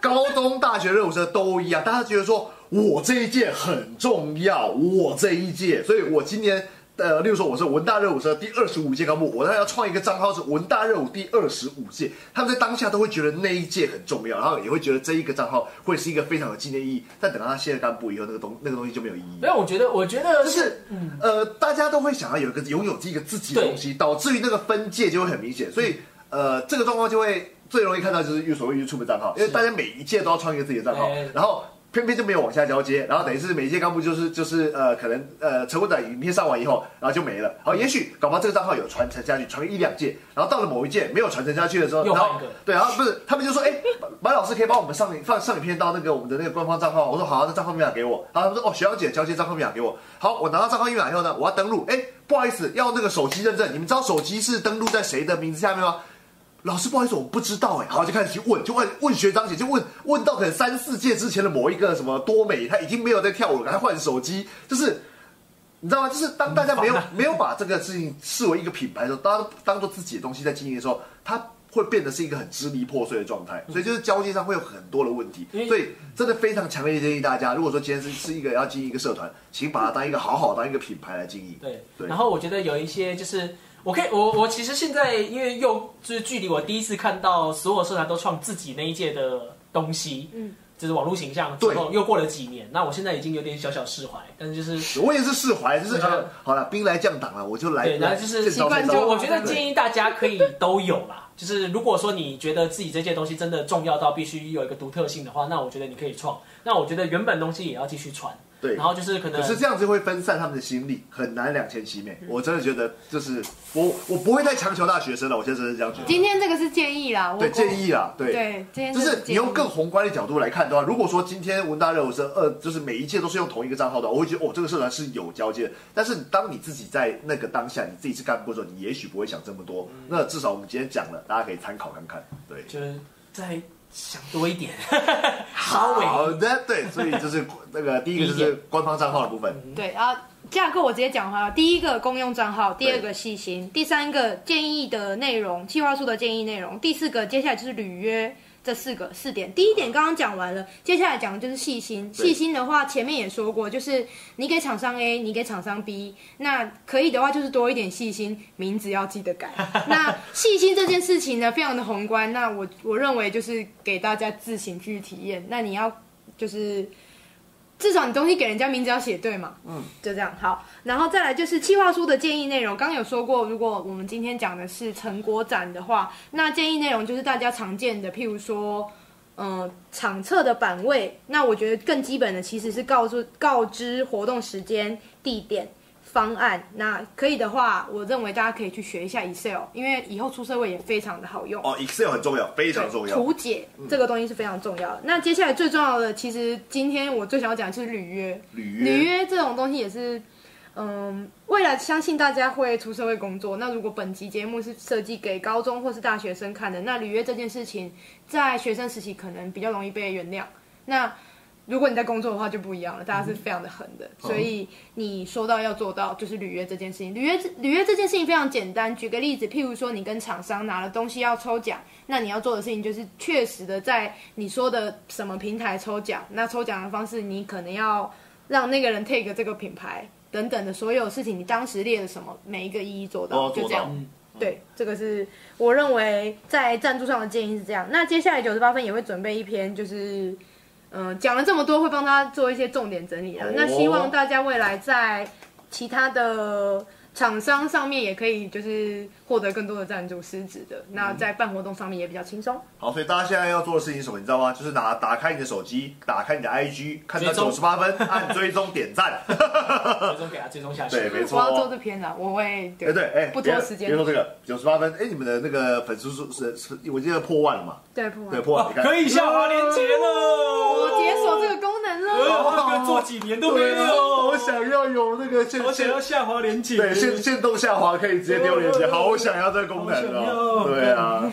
高中、大学热舞社都一样，大家觉得说我这一届很重要，我这一届，所以我今年。呃，例如说我是文大热舞社第二十五届干部，我要创一个账号是文大热舞第二十五届，他们在当下都会觉得那一届很重要，然后也会觉得这一个账号会是一个非常有纪念意义。但等到他卸了干部以后，那个东那个东西就没有意义没有我觉得，我觉得就是，呃，大家都会想要有一个拥有这个自己的东西，导致于那个分界就会很明显，所以呃，这个状况就会最容易看到就是所谓 YouTube 账号，因为大家每一届都要创一个自己的账号，然后。偏偏就没有往下交接，然后等于是每一届干部就是就是呃，可能呃成果展影片上完以后，然后就没了。好，也许搞不好这个账号有传承下去，传个一两届，然后到了某一届没有传承下去的时候，然后对，然后不是他们就说，哎，马老师可以帮我们上影放上影片到那个我们的那个官方账号。我说好、啊，那账号密码给我。然后他们说，哦，学长姐交接账号密码给我。好，我拿到账号密码以后呢，我要登录。哎，不好意思，要那个手机认证。你们知道手机是登录在谁的名字下面吗？老师，不好意思，我不知道哎。好，就开始去问，就问问学长姐，就问问到可能三四届之前的某一个什么多美，他已经没有在跳舞了，还换手机，就是你知道吗？就是当大家没有没有把这个事情视为一个品牌的时候，当当做自己的东西在经营的时候，它会变得是一个很支离破碎的状态。所以就是交接上会有很多的问题。所以真的非常强烈建议大家，如果说今天是是一个要经营一个社团，请把它当一个好好当一个品牌来经营。对，对然后我觉得有一些就是，我可以，我我其实现在因为又就是距离我第一次看到所有社团都创自己那一届的东西，嗯，就是网络形象之后，又过了几年，那我现在已经有点小小释怀，但是就是。我也是释怀，就是好了，兵来将挡了，我就来。对，然后就是习惯就我觉得建议大家可以都有啦。就是如果说你觉得自己这件东西真的重要到必须有一个独特性的话，那我觉得你可以创。那我觉得原本东西也要继续传。对然后就是可能可是这样子会分散他们的心力，很难两全其美。嗯我真的觉得，就是我我不会再强求大学生了，我现在真的是这样觉得。今天这个是建议啦，我对建议啦，对。对，今天就是你用更宏观的角度来看的话，如果说今天文大热舞社二就是每一届都是用同一个账号的话，我会觉得哦，这个社团是有交接的。但是当你自己在那个当下，你自己是干部的时候，你也许不会想这么多。嗯那至少我们今天讲了，大家可以参考看看。对，就是再想多一点，<laughs> 稍微好的，对，所以就是 <laughs> 那个第一个就是官方账号的部分。对，然后架构我直接讲话了。第一个公用账号，第二个细心，第三个建议的内容，计划书的建议内容，第四个接下来就是履约。这四个四点，第一点刚刚讲完了，接下来讲的就是细心。对细心的话，前面也说过，就是你给厂商 A，你给厂商 B，那可以的话就是多一点细心，名字要记得改。<laughs> 那细心这件事情呢，非常的宏观，那我我认为就是给大家自行去体验。那你要就是至少你东西给人家名字要写对嘛，嗯，就这样好。然后再来就是企划书的建议内容，刚刚有说过，如果我们今天讲的是成果展的话，那建议内容就是大家常见的，譬如说。嗯，场册的版位，那我觉得更基本的其实是告诉告知活动时间、地点、方案。那可以的话，我认为大家可以去学一下 Excel，因为以后出社会也非常的好用。哦，Excel 很重要，非常重要。图解这个东西是非常重要的。那接下来最重要的，其实今天我最想要讲的是履约。履约，履约这种东西也是，嗯，未来相信大家会出社会工作。那如果本集节目是设计给高中或是大学生看的，那履约这件事情在学生时期可能比较容易被原谅。那如果你在工作的话就不一样了，大家是非常的狠的，所以你说到要做到，就是履约这件事情。履约履约这件事情非常简单，举个例子，譬如说你跟厂商拿了东西要抽奖，那你要做的事情就是确实的在你说的什么平台抽奖，那抽奖的方式你可能要让那个人 take 这个品牌等等的所有事情，你当时列了什么，每一个一一做到，做到就这样。对，这个是我认为在赞助上的建议是这样。那接下来九十八分也会准备一篇，就是嗯讲了这么多，会帮他做一些重点整理啊。哦那希望大家未来在其他的厂商上面也可以就是获得更多的赞助实质的。那在办活动上面也比较轻松。好，所以大家现在要做的事情是什么？你知道吗？就是拿打开你的手机，打开你的 IG，看到九十八分，按追踪点赞。<laughs> 追踪给他追踪下去。对，没错我要做哦。这篇了，我会对，对，哎，不拖时间别说这个九十八分，哎，你们的那个粉丝数是是，我记得破万了嘛？对破万对，破万，你看可以下滑连接了。我解锁这个功能了。我，这个做几年都没有。我想要有那个我想要下滑连接。对现现动下滑可以直接丢链接，好想要这个功能哦。对啊，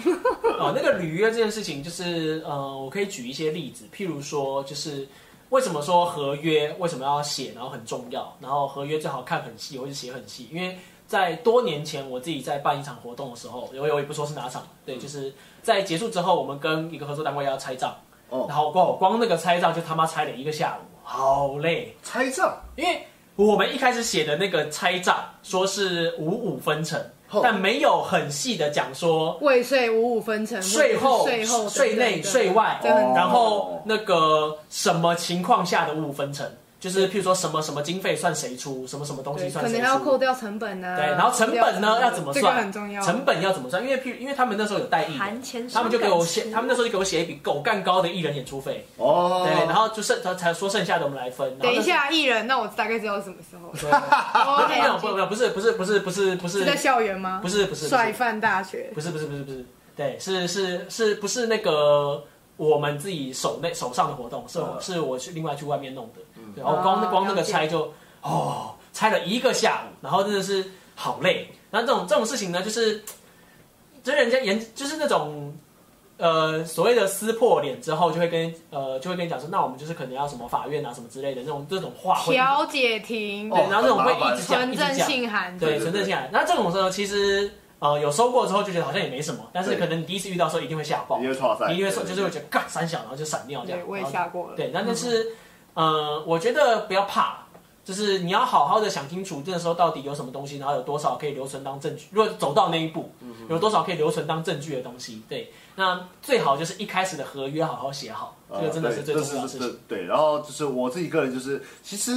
啊，<laughs> 那个履约这件事情，就是呃，我可以举一些例子，譬如说，就是为什么说合约为什么要写，然后很重要，然后合约最好看很细，或者写很细，因为在多年前我自己在办一场活动的时候，我我也不说是哪场，对，就是在结束之后，我们跟一个合作单位要拆账，哦。然后光光那个拆账就他妈拆了一个下午，好累，拆账？因为我们一开始写的那个拆账说是五五分成哦，但没有很细的讲说未税五五分成，税后、税后、税内、税外，然后那个什么情况下的五五分成，就是譬如说什么什么经费算谁出，什么什么东西，算谁出可能要扣。掉成本啊。对，然后成本呢要怎么这个算？很重要。成本要怎么算？因为譬如因为他们那时候有代艺人，他们就给我写，他们那时候就给我写一笔狗干高的艺人演出费，哦，对，然后就剩才才说剩下的我们来分。等一下艺人，那我大概知道是什么时候。对哦没有，不没有，不是不是不是不是不是是在校园吗？不是不是不是帅范大学。不是不是不是不是，对，是是是不是那个我们自己手内手上的活动，是我、嗯是我去另外去外面弄的，对，然后光、啊光那个拆就哦拆了一个下午，然后真的是好累。那这种这种事情呢，就是就是人家研就是那种。呃，所谓的撕破脸之后，就会跟呃，就会跟你讲说，那我们就是可能要什么法院啊，什么之类的那种这种话会，调解庭对，然后这种会一直讲，纯正信函。对，对纯正信函。那这种时候其实呃有收过之后就觉得好像也没什么，但是可能你第一次遇到的时候一定会吓爆，一定会错赛，你一定会说就是会觉得干三小，然后就闪掉这样对，。我也吓过了。对，那但是呃，我觉得不要怕。就是你要好好的想清楚，这个时候到底有什么东西，然后有多少可以留存当证据。如果走到那一步，有多少可以留存当证据的东西，对，那最好就是一开始的合约好好写好，这个真的是最重要的事情。对，然后就是我自己个人就是，其实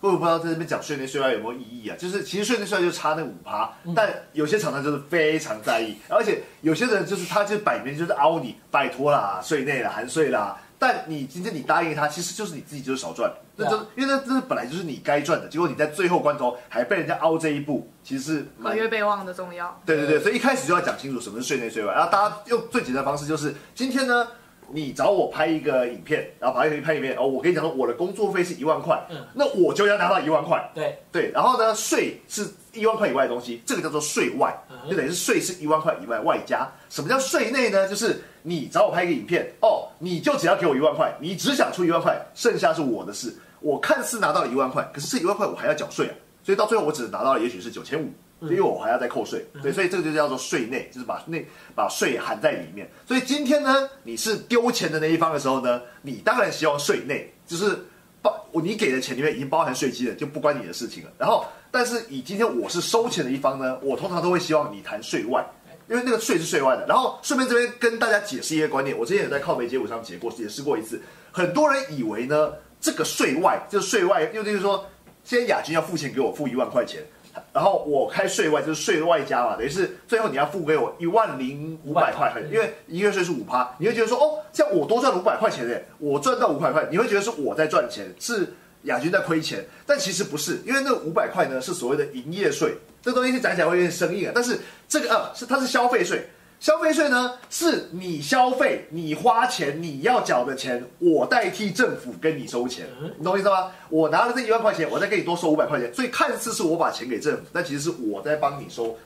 我也不知道在这边讲税内税外有没有意义啊？就是其实税内税外就差那五趴，嗯但有些厂商就是非常在意，而且有些人就是他就摆明就是凹你，拜托啦，税内啦，含税啦。但你今天你答应他，其实就是你自己就是少赚，那就、因为那这本来就是你该赚的，结果你在最后关头还被人家凹这一步，其实是合蛮约备忘的重要。对对对，所以一开始就要讲清楚什么是税内税外，然后大家用最简单的方式就是，今天呢，你找我拍一个影片，然后拍一个拍影片，哦，我跟你讲说我的工作费是一万块，嗯那我就要拿到一万块，对，对，然后呢，税是一万块以外的东西，这个叫做税外，嗯就等于是税是一万块以外外加。什么叫税内呢？就是你找我拍一个影片，哦，你就只要给我一万块，你只想出一万块，剩下是我的事。我看似拿到了一万块，可是这一万块我还要缴税啊，所以到最后我只拿到了也许是九千五。因为我还要再扣税，对，所以这个就叫做税内，就是把内把税含在里面。所以今天呢，你是丢钱的那一方的时候呢，你当然希望税内，就是包你给的钱里面已经包含税基了，就不关你的事情了。然后，但是以今天我是收钱的一方呢，我通常都会希望你谈税外，因为那个税是税外的。然后顺便这边跟大家解释一个观念，我之前也在靠北街舞上解过解释过一次，很多人以为呢这个税外就是税外，又就是说，现在亚军要付钱给我付一万块钱。然后我开税外就是税外加嘛，等于是最后你要付给我一万零五百块，因为营业税是五趴，你会觉得说哦，这样我多赚了五百块钱诶，我赚到五百块，你会觉得是我在赚钱，是亚军在亏钱，但其实不是，因为那五百块呢是所谓的营业税，这东西讲起来会有点生硬啊，但是这个呃是它是消费税。消费税呢，是你消费、你花钱、你要缴的钱，我代替政府跟你收钱，你懂我意思吗？我拿了这一万块钱，我再给你多收五百块钱，所以看似是我把钱给政府，但其实是我在帮你收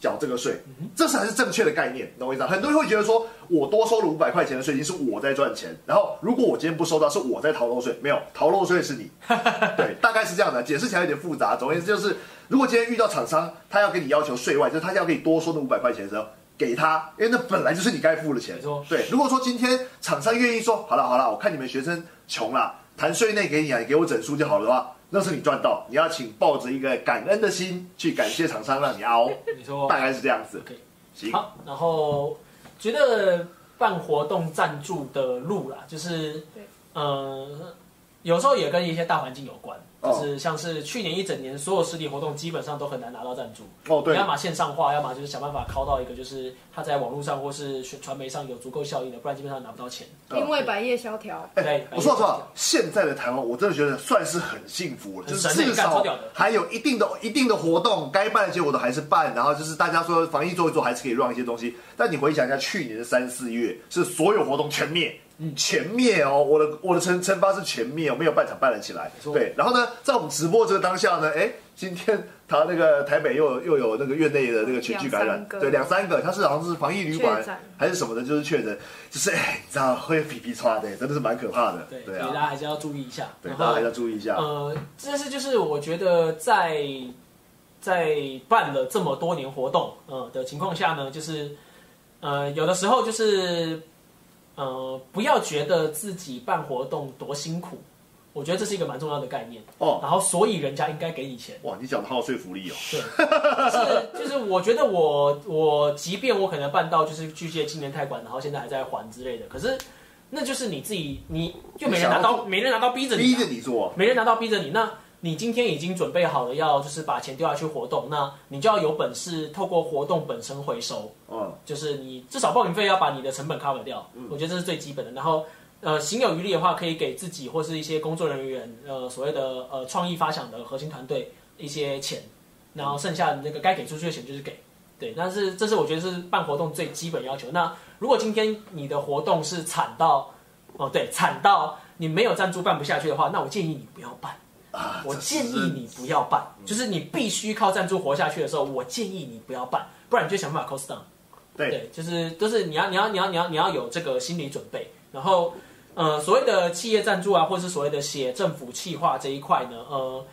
缴这个税，这才是正确的概念，你懂我意思吗？很多人会觉得说，我多收了五百块钱的税金是我在赚钱，然后如果我今天不收到，是我在逃漏税，没有逃漏税是你，<laughs> 对，大概是这样的，解释起来有点复杂。总而言之就是，如果今天遇到厂商，他要跟你要求税外，就是他要给你多收那五百块钱的时候。给他，因为那本来就是你该付的钱。对，如果说今天厂商愿意说，好了好了，我看你们学生穷了，谈税内给你啊，你给我整数就好了的话，那是你赚到。你要请抱着一个感恩的心去感谢厂商，让你熬。你说，大概是这样子。行。好，然后觉得办活动赞助的路啦，就是，呃，有时候也跟一些大环境有关。就是像是去年一整年所有实体活动基本上都很难拿到赞助哦，对，要么线上化，要么就是想办法靠到一个就是他在网络上或是传媒上有足够效应的，不然基本上拿不到钱。因为百业萧条。哎，我说实话，现在的台湾我真的觉得算是很幸福了，就是至少还有一定的一定的活动，该办的结果都还是办，然后就是大家说防疫做一做还是可以让一些东西。但你回想一下去年的三四月，是所有活动全灭。全灭哦！我的我的惩惩罚是前面哦，没有半场办了起来。对，然后呢，在我们直播这个当下呢，哎，今天他那个台北又又有那个院内的那个全聚感染，对，两三个，他是好像是防疫旅馆还是什么的，就是确诊，就是哎，你知道会皮皮抓的，真的是蛮可怕的。对，所以大家还是要注意一下。对，大家还是要注意一下。呃，这是就是我觉得在在办了这么多年活动，呃的情况下呢，就是呃有的时候就是。呃，不要觉得自己办活动多辛苦，我觉得这是一个蛮重要的概念哦。然后，所以人家应该给你钱。哇，你讲的好有说服力哦。对，是 <laughs> 就是我觉得我我即便我可能办到就是巨蟹青年太馆，然后现在还在还之类的，可是那就是你自己，你就没人拿刀，没人拿刀逼着你，逼着你做，没人拿刀逼着你那。你今天已经准备好了，要就是把钱丢下去活动，那你就要有本事透过活动本身回收。嗯，就是你至少报名费要把你的成本 cover 掉，我觉得这是最基本的。然后，呃，行有余力的话，可以给自己或是一些工作人员，呃，所谓的呃创意发想的核心团队一些钱，然后剩下的那个该给出去的钱就是给。对，但是这是我觉得是办活动最基本要求。那如果今天你的活动是惨到，哦对，惨到你没有赞助办不下去的话，那我建议你不要办。我建议你不要办，就是你必须靠赞助活下去的时候，我建议你不要办，不然你就想办法 cost down。对，就是就是你要你要你要你要你要有这个心理准备。然后，呃，所谓的企业赞助啊，或者是所谓的写政府企划这一块呢，呃，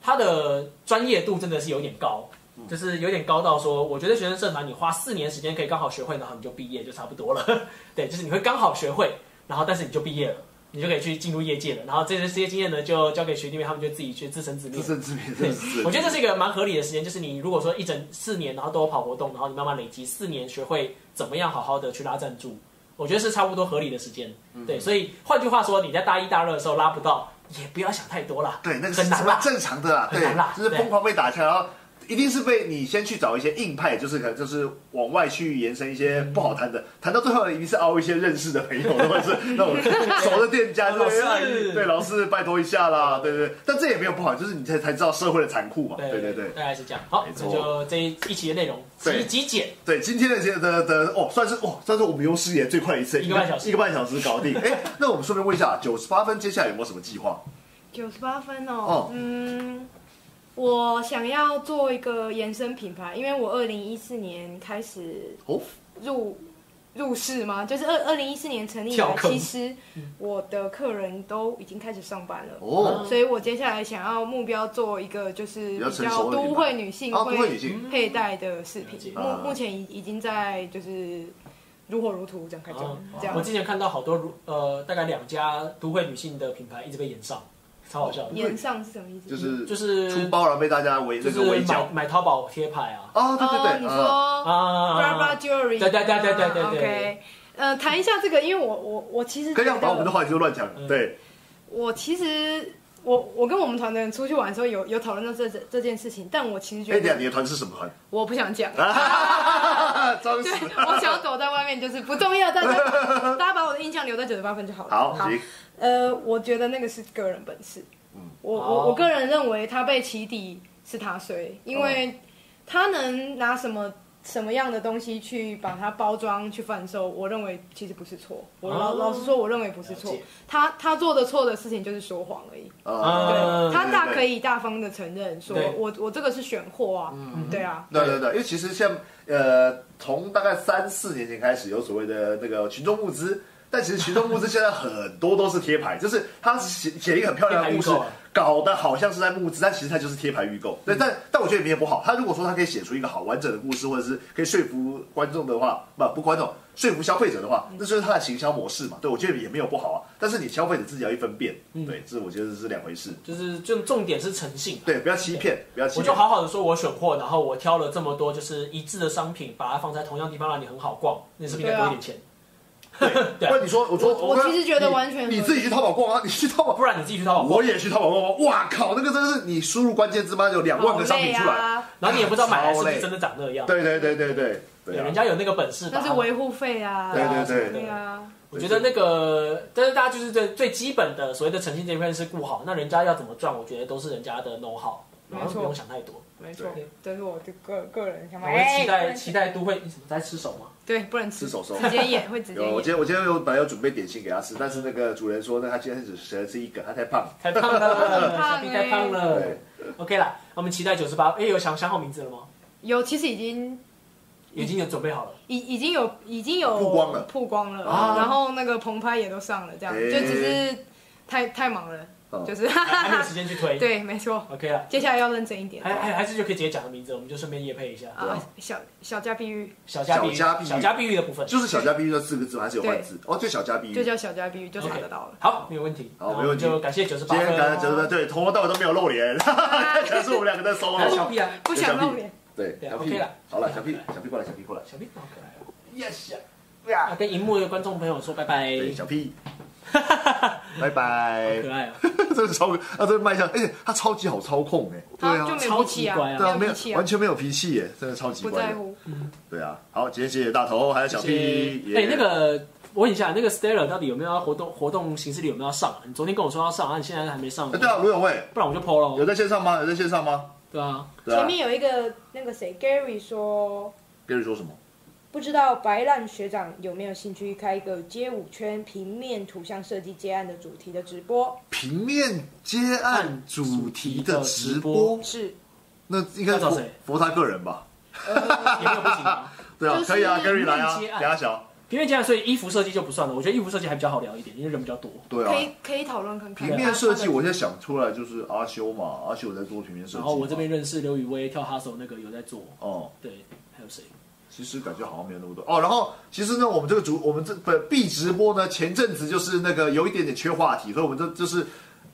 它的专业度真的是有点高，就是有点高到说，我觉得学生社团你花四年时间可以刚好学会，然后你就毕业就差不多了。<laughs> 对，就是你会刚好学会，然后但是你就毕业了。你就可以去进入业界了，然后这些这些经验呢，就交给学弟妹，他们就自己去自生自灭。自生自灭，对，我觉得这是一个蛮合理的时间，就是你如果说一整四年，然后都有跑活动，然后你慢慢累积四年，学会怎么样好好的去拉赞助，我觉得是差不多合理的时间。对，所以换句话说，你在大一、大二的时候拉不到，也不要想太多了。对，那个很难啦，正常的啦，很难啦，就是疯狂被打枪。一定是被你先去找一些硬派，就是可能就是往外去延伸一些不好谈的，谈到最后一定是凹一些认识的朋友，或者是那种熟的店家，<laughs> 老师对老师拜托一下啦，对对。但这也没有不好，就是你才才知道社会的残酷嘛，对对对，大概是这样。好，那就这一一期的内容极极简。对，今天的这的的哦，算是哦，算是我们有史以来最快一次，一个半小时，一个半小时搞定。<laughs> 哎，那我们顺便问一下，九十八分接下来有没有什么计划？九十八分哦，嗯。我想要做一个延伸品牌，因为我二零一四年开始入入市嘛，就是二二零一四年成立以来。其实我的客人都已经开始上班了，哦，所以我接下来想要目标做一个就是比较都会女性会佩戴的饰品。目目前已已经在就是如火如荼展开张。这样，我之前看到好多如呃大概两家都会女性的品牌一直被延上。超好笑，延上是什么意思？就是就是出包然后被大家围那个围剿，买淘宝贴牌啊。哦，对对对，你说啊，Bra Jewelry，对对对对对对。OK，呃，谈一下这个，因为我我我其实可以把我们的话题就乱讲。对，我其实我我跟我们团的人出去玩的时候有有讨论到这这这件事情，但我其实觉得，哎你的团是什么团？我不想讲，<laughs> 装死。我想要躲在外面，就是不重要，大家大家把我的印象留在九十八分就好了。好，行。呃，我觉得那个是个人本事，我哦。我我个人认为他被起底是他衰，因为他能拿什么什么样的东西去把它包装去贩售，我认为其实不是错。我老、哦。老实说，我认为不是错。了解。他他做的错的事情就是说谎而已。呃嗯他大可以。大方的承认说对。我我这个是选货啊，嗯。对啊，对对对，因为其实像呃，从大概三四年前开始有所谓的那个群众募资，但其实群众募资现在很多都是贴牌，就是他写写一个很漂亮的故事搞得好像是在募资，但其实他就是贴牌预购。对，但但我觉得也不好。他如果说他可以写出一个好完整的故事，或者是可以说服观众的话，不不观众说服消费者的话，那就是他的行销模式嘛。对我觉得也没有不好啊，但是你消费者自己要一分辨，对，这我觉得是两回事。就是就重点是诚信。对，不要欺骗，不要欺我就。好好的说，我选货，然后我挑了这么多就是一致的商品，把它放在同样地方让你很好逛，那是不是应该多一点钱？对啊不然你说，我说我跟其实觉得完全你自己去淘宝逛啊，你去淘宝。不然你自己去淘宝逛。我，也去淘宝逛逛，哇靠，那个真的是你输入关键字嘛，有两万个商品出来。啊，<laughs> 然后你也不知道买来是不是真的长那样。对对对对对对。对，啊人家有那个本事把它。那是维护费啊，对对对对。啊，我觉得那个，但是大家就是最最基本的所谓的诚信这一片是顾好，那人家要怎么赚，我觉得都是人家的 know how，然后不用想太多。没错对，这是我的个个人想法。我们期待哎期待都会你怎么在吃手吗？对，不能吃吃手手直接演会直接有，我。今天我今天有本来有准备点心给他吃，但是那个主人说那，他今天只只吃一个，他太胖。太胖了，太胖了对。OK 了，我们期待九十八。哎，有想想好名字了吗？有，其实已经已经有准备好了。已已经有已经有曝光了曝光了，啊然后那个棚拍也都上了，这样哎就只是太太忙了，哦就是还有时间去推。<laughs> 对，没错。，OK 啦，接下来要认真一点还还还是就可以直接讲个名字，我们就顺便夜配一下。啊，小小家碧玉小家碧玉，小家碧玉的部分就是小家碧玉这四个字，还是有换字哦，就小家碧玉。就叫小家碧玉，就查得到了。好，没有问题。好没问题就感谢九十八分。今天感谢九十八对，从头到尾都没有露脸，<laughs> 全是我们两个在还有。小屁啊，不想露脸，对，对小 OK 屁了，好了，小屁，小屁过来，小屁过来。小屁好可爱哦。Yes，啊，跟荧幕的观众朋友说拜拜。对，小屁，拜好拜可。爱啊！<laughs> 真的超，啊，这个卖相，而且他超级好操控哎，对啊就，没有脾气啊，超级乖啊对啊，没没有完，全没有脾气耶，真的超级乖的。不在乎。对啊，好，今天谢谢大头，还有小 P。哎，那个。我问一下，那个 Stella 到底有没有要活动活动形式里有没有要上啊？你昨天跟我说要上，啊，你现在还没上。哎对啊，卢永卫不然我就 PO 了。有在线上吗？有在线上吗？对啊前。面有一个那个谁 Gary 说，Gary 说什么？不知道白烂学长有没有兴趣开一个街舞圈平面图像设计接案的主题的直播？平面接案主题的直播，是，那应该要找谁佛他个人吧？呃，也没有不行啊。<laughs> 对啊就，是可以啊，Gary 来啊，平面接案等下小。平面接案，所以衣服设计就不算了。我觉得衣服设计还比较好聊一点，因为人比较多。对啊，可以可以讨论看看。平面设计，我现在想出来就是阿修嘛，阿修有在做平面设计。然后我这边认识刘宇威跳哈手那个有在做，哦，对，还有谁？其实感觉好像没有那么多哦。然后其实呢，我们这个主我们这本必直播呢，前阵子就是那个有一点点缺话题，所以我们这就是。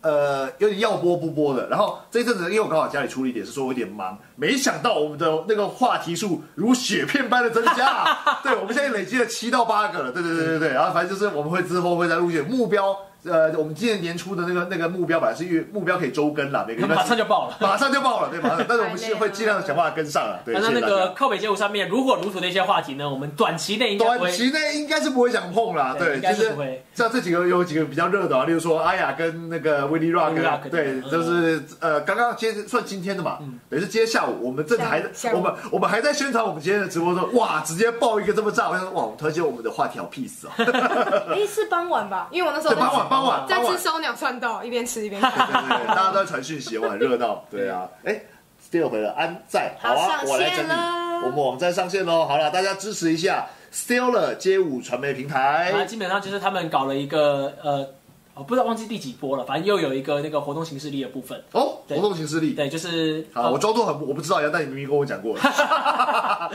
呃，有点要播不播的。然后这一阵子，因为我刚好家里出了一点，是说我有点忙，没想到我们的那个话题数如雪片般的增加、啊。<laughs> 对，我们现在累积了七到八个了。对对对对对。然后反正就是我们会之后会在陆续目标。呃，我们今年年初的那个那个目标本来是月目标可以周更啦，每个马上就爆了。<laughs> 马上就爆了，对，马上。但是我们是会尽量想办法跟上了。对，那那。个靠北街舞上面如火如荼的一些话题呢，我们短期内应该，短期内应该是不会想碰啦，对，就是像这几个有几个比较热的啊，例如说阿雅跟那个 Willy Willy Rock，Rock，对，嗯就是呃刚刚今天算今天的嘛，等于是今天下午我们正还在我们我们还在宣传我们今天的直播的时候，哇，直接爆一个这么炸，我想说哇，我们推荐我们的话题好 peace 啊，<laughs> 哎是傍晚吧？因为我那时候，傍晚傍晚在吃烧鸟串道，一边吃一边 <laughs> 看。对对对，大家都在传讯息，我很热闹，对啊，哎。Still 回了，安在，好啊，好我来整理上线了，我们网站上线喽。好了，大家支持一下 Still 街舞传媒平台。那基本上就是他们搞了一个呃，我不知道忘记第几波了，反正又有一个那个活动形式力的部分。哦，活动形式力。对，就是好，我装作很我不知道一样，但你明明跟我讲过了。<laughs>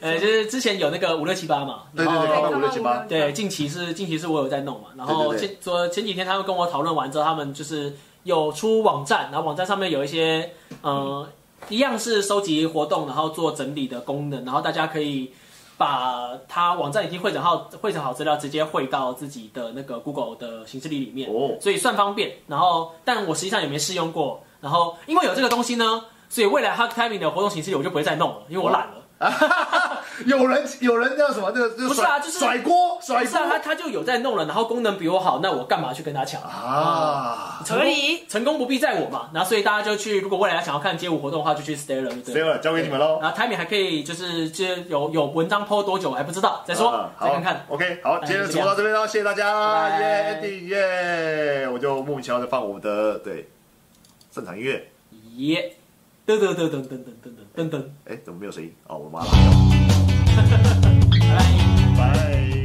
呃，就是之前有那个五六七八嘛，对对对，刚刚刚五六七八，对，近期是近期是我有在弄嘛，然后前昨前几天他们跟我讨论完之后，他们就是有出网站，然后网站上面有一些呃，一样是收集活动，然后做整理的功能，然后大家可以把它网站已经汇整好汇整好资料，直接汇到自己的那个 Google 的形式里里面，哦所以算方便。然后，但我实际上也没试用过，然后因为有这个东西呢，所以未来 Hug Timing 的活动形式里我就不会再弄了，因为我懒了。<laughs> 有人有人叫什么？这个不是啊就是甩锅甩锅不是啊，他他就有在弄了，然后功能比我好，那我干嘛去跟他抢？啊。成功合理成功不必在我嘛。然后所以大家就去，如果未来想要看街舞活动的话，就去 Stellar 对了。谁了？交给你们喽。然后 Timing 还可以就是就有有文章 PO 多久我还不知道，再说啊再看看。OK，好，哎今天的直播到这边喽，谢谢大家，耶耶！我就莫名其妙的放我们的对正常音乐，耶，噔噔噔噔噔噔噔噔噔噔，哎，怎么没有声音？哦，我妈来了。拜 <laughs> 拜。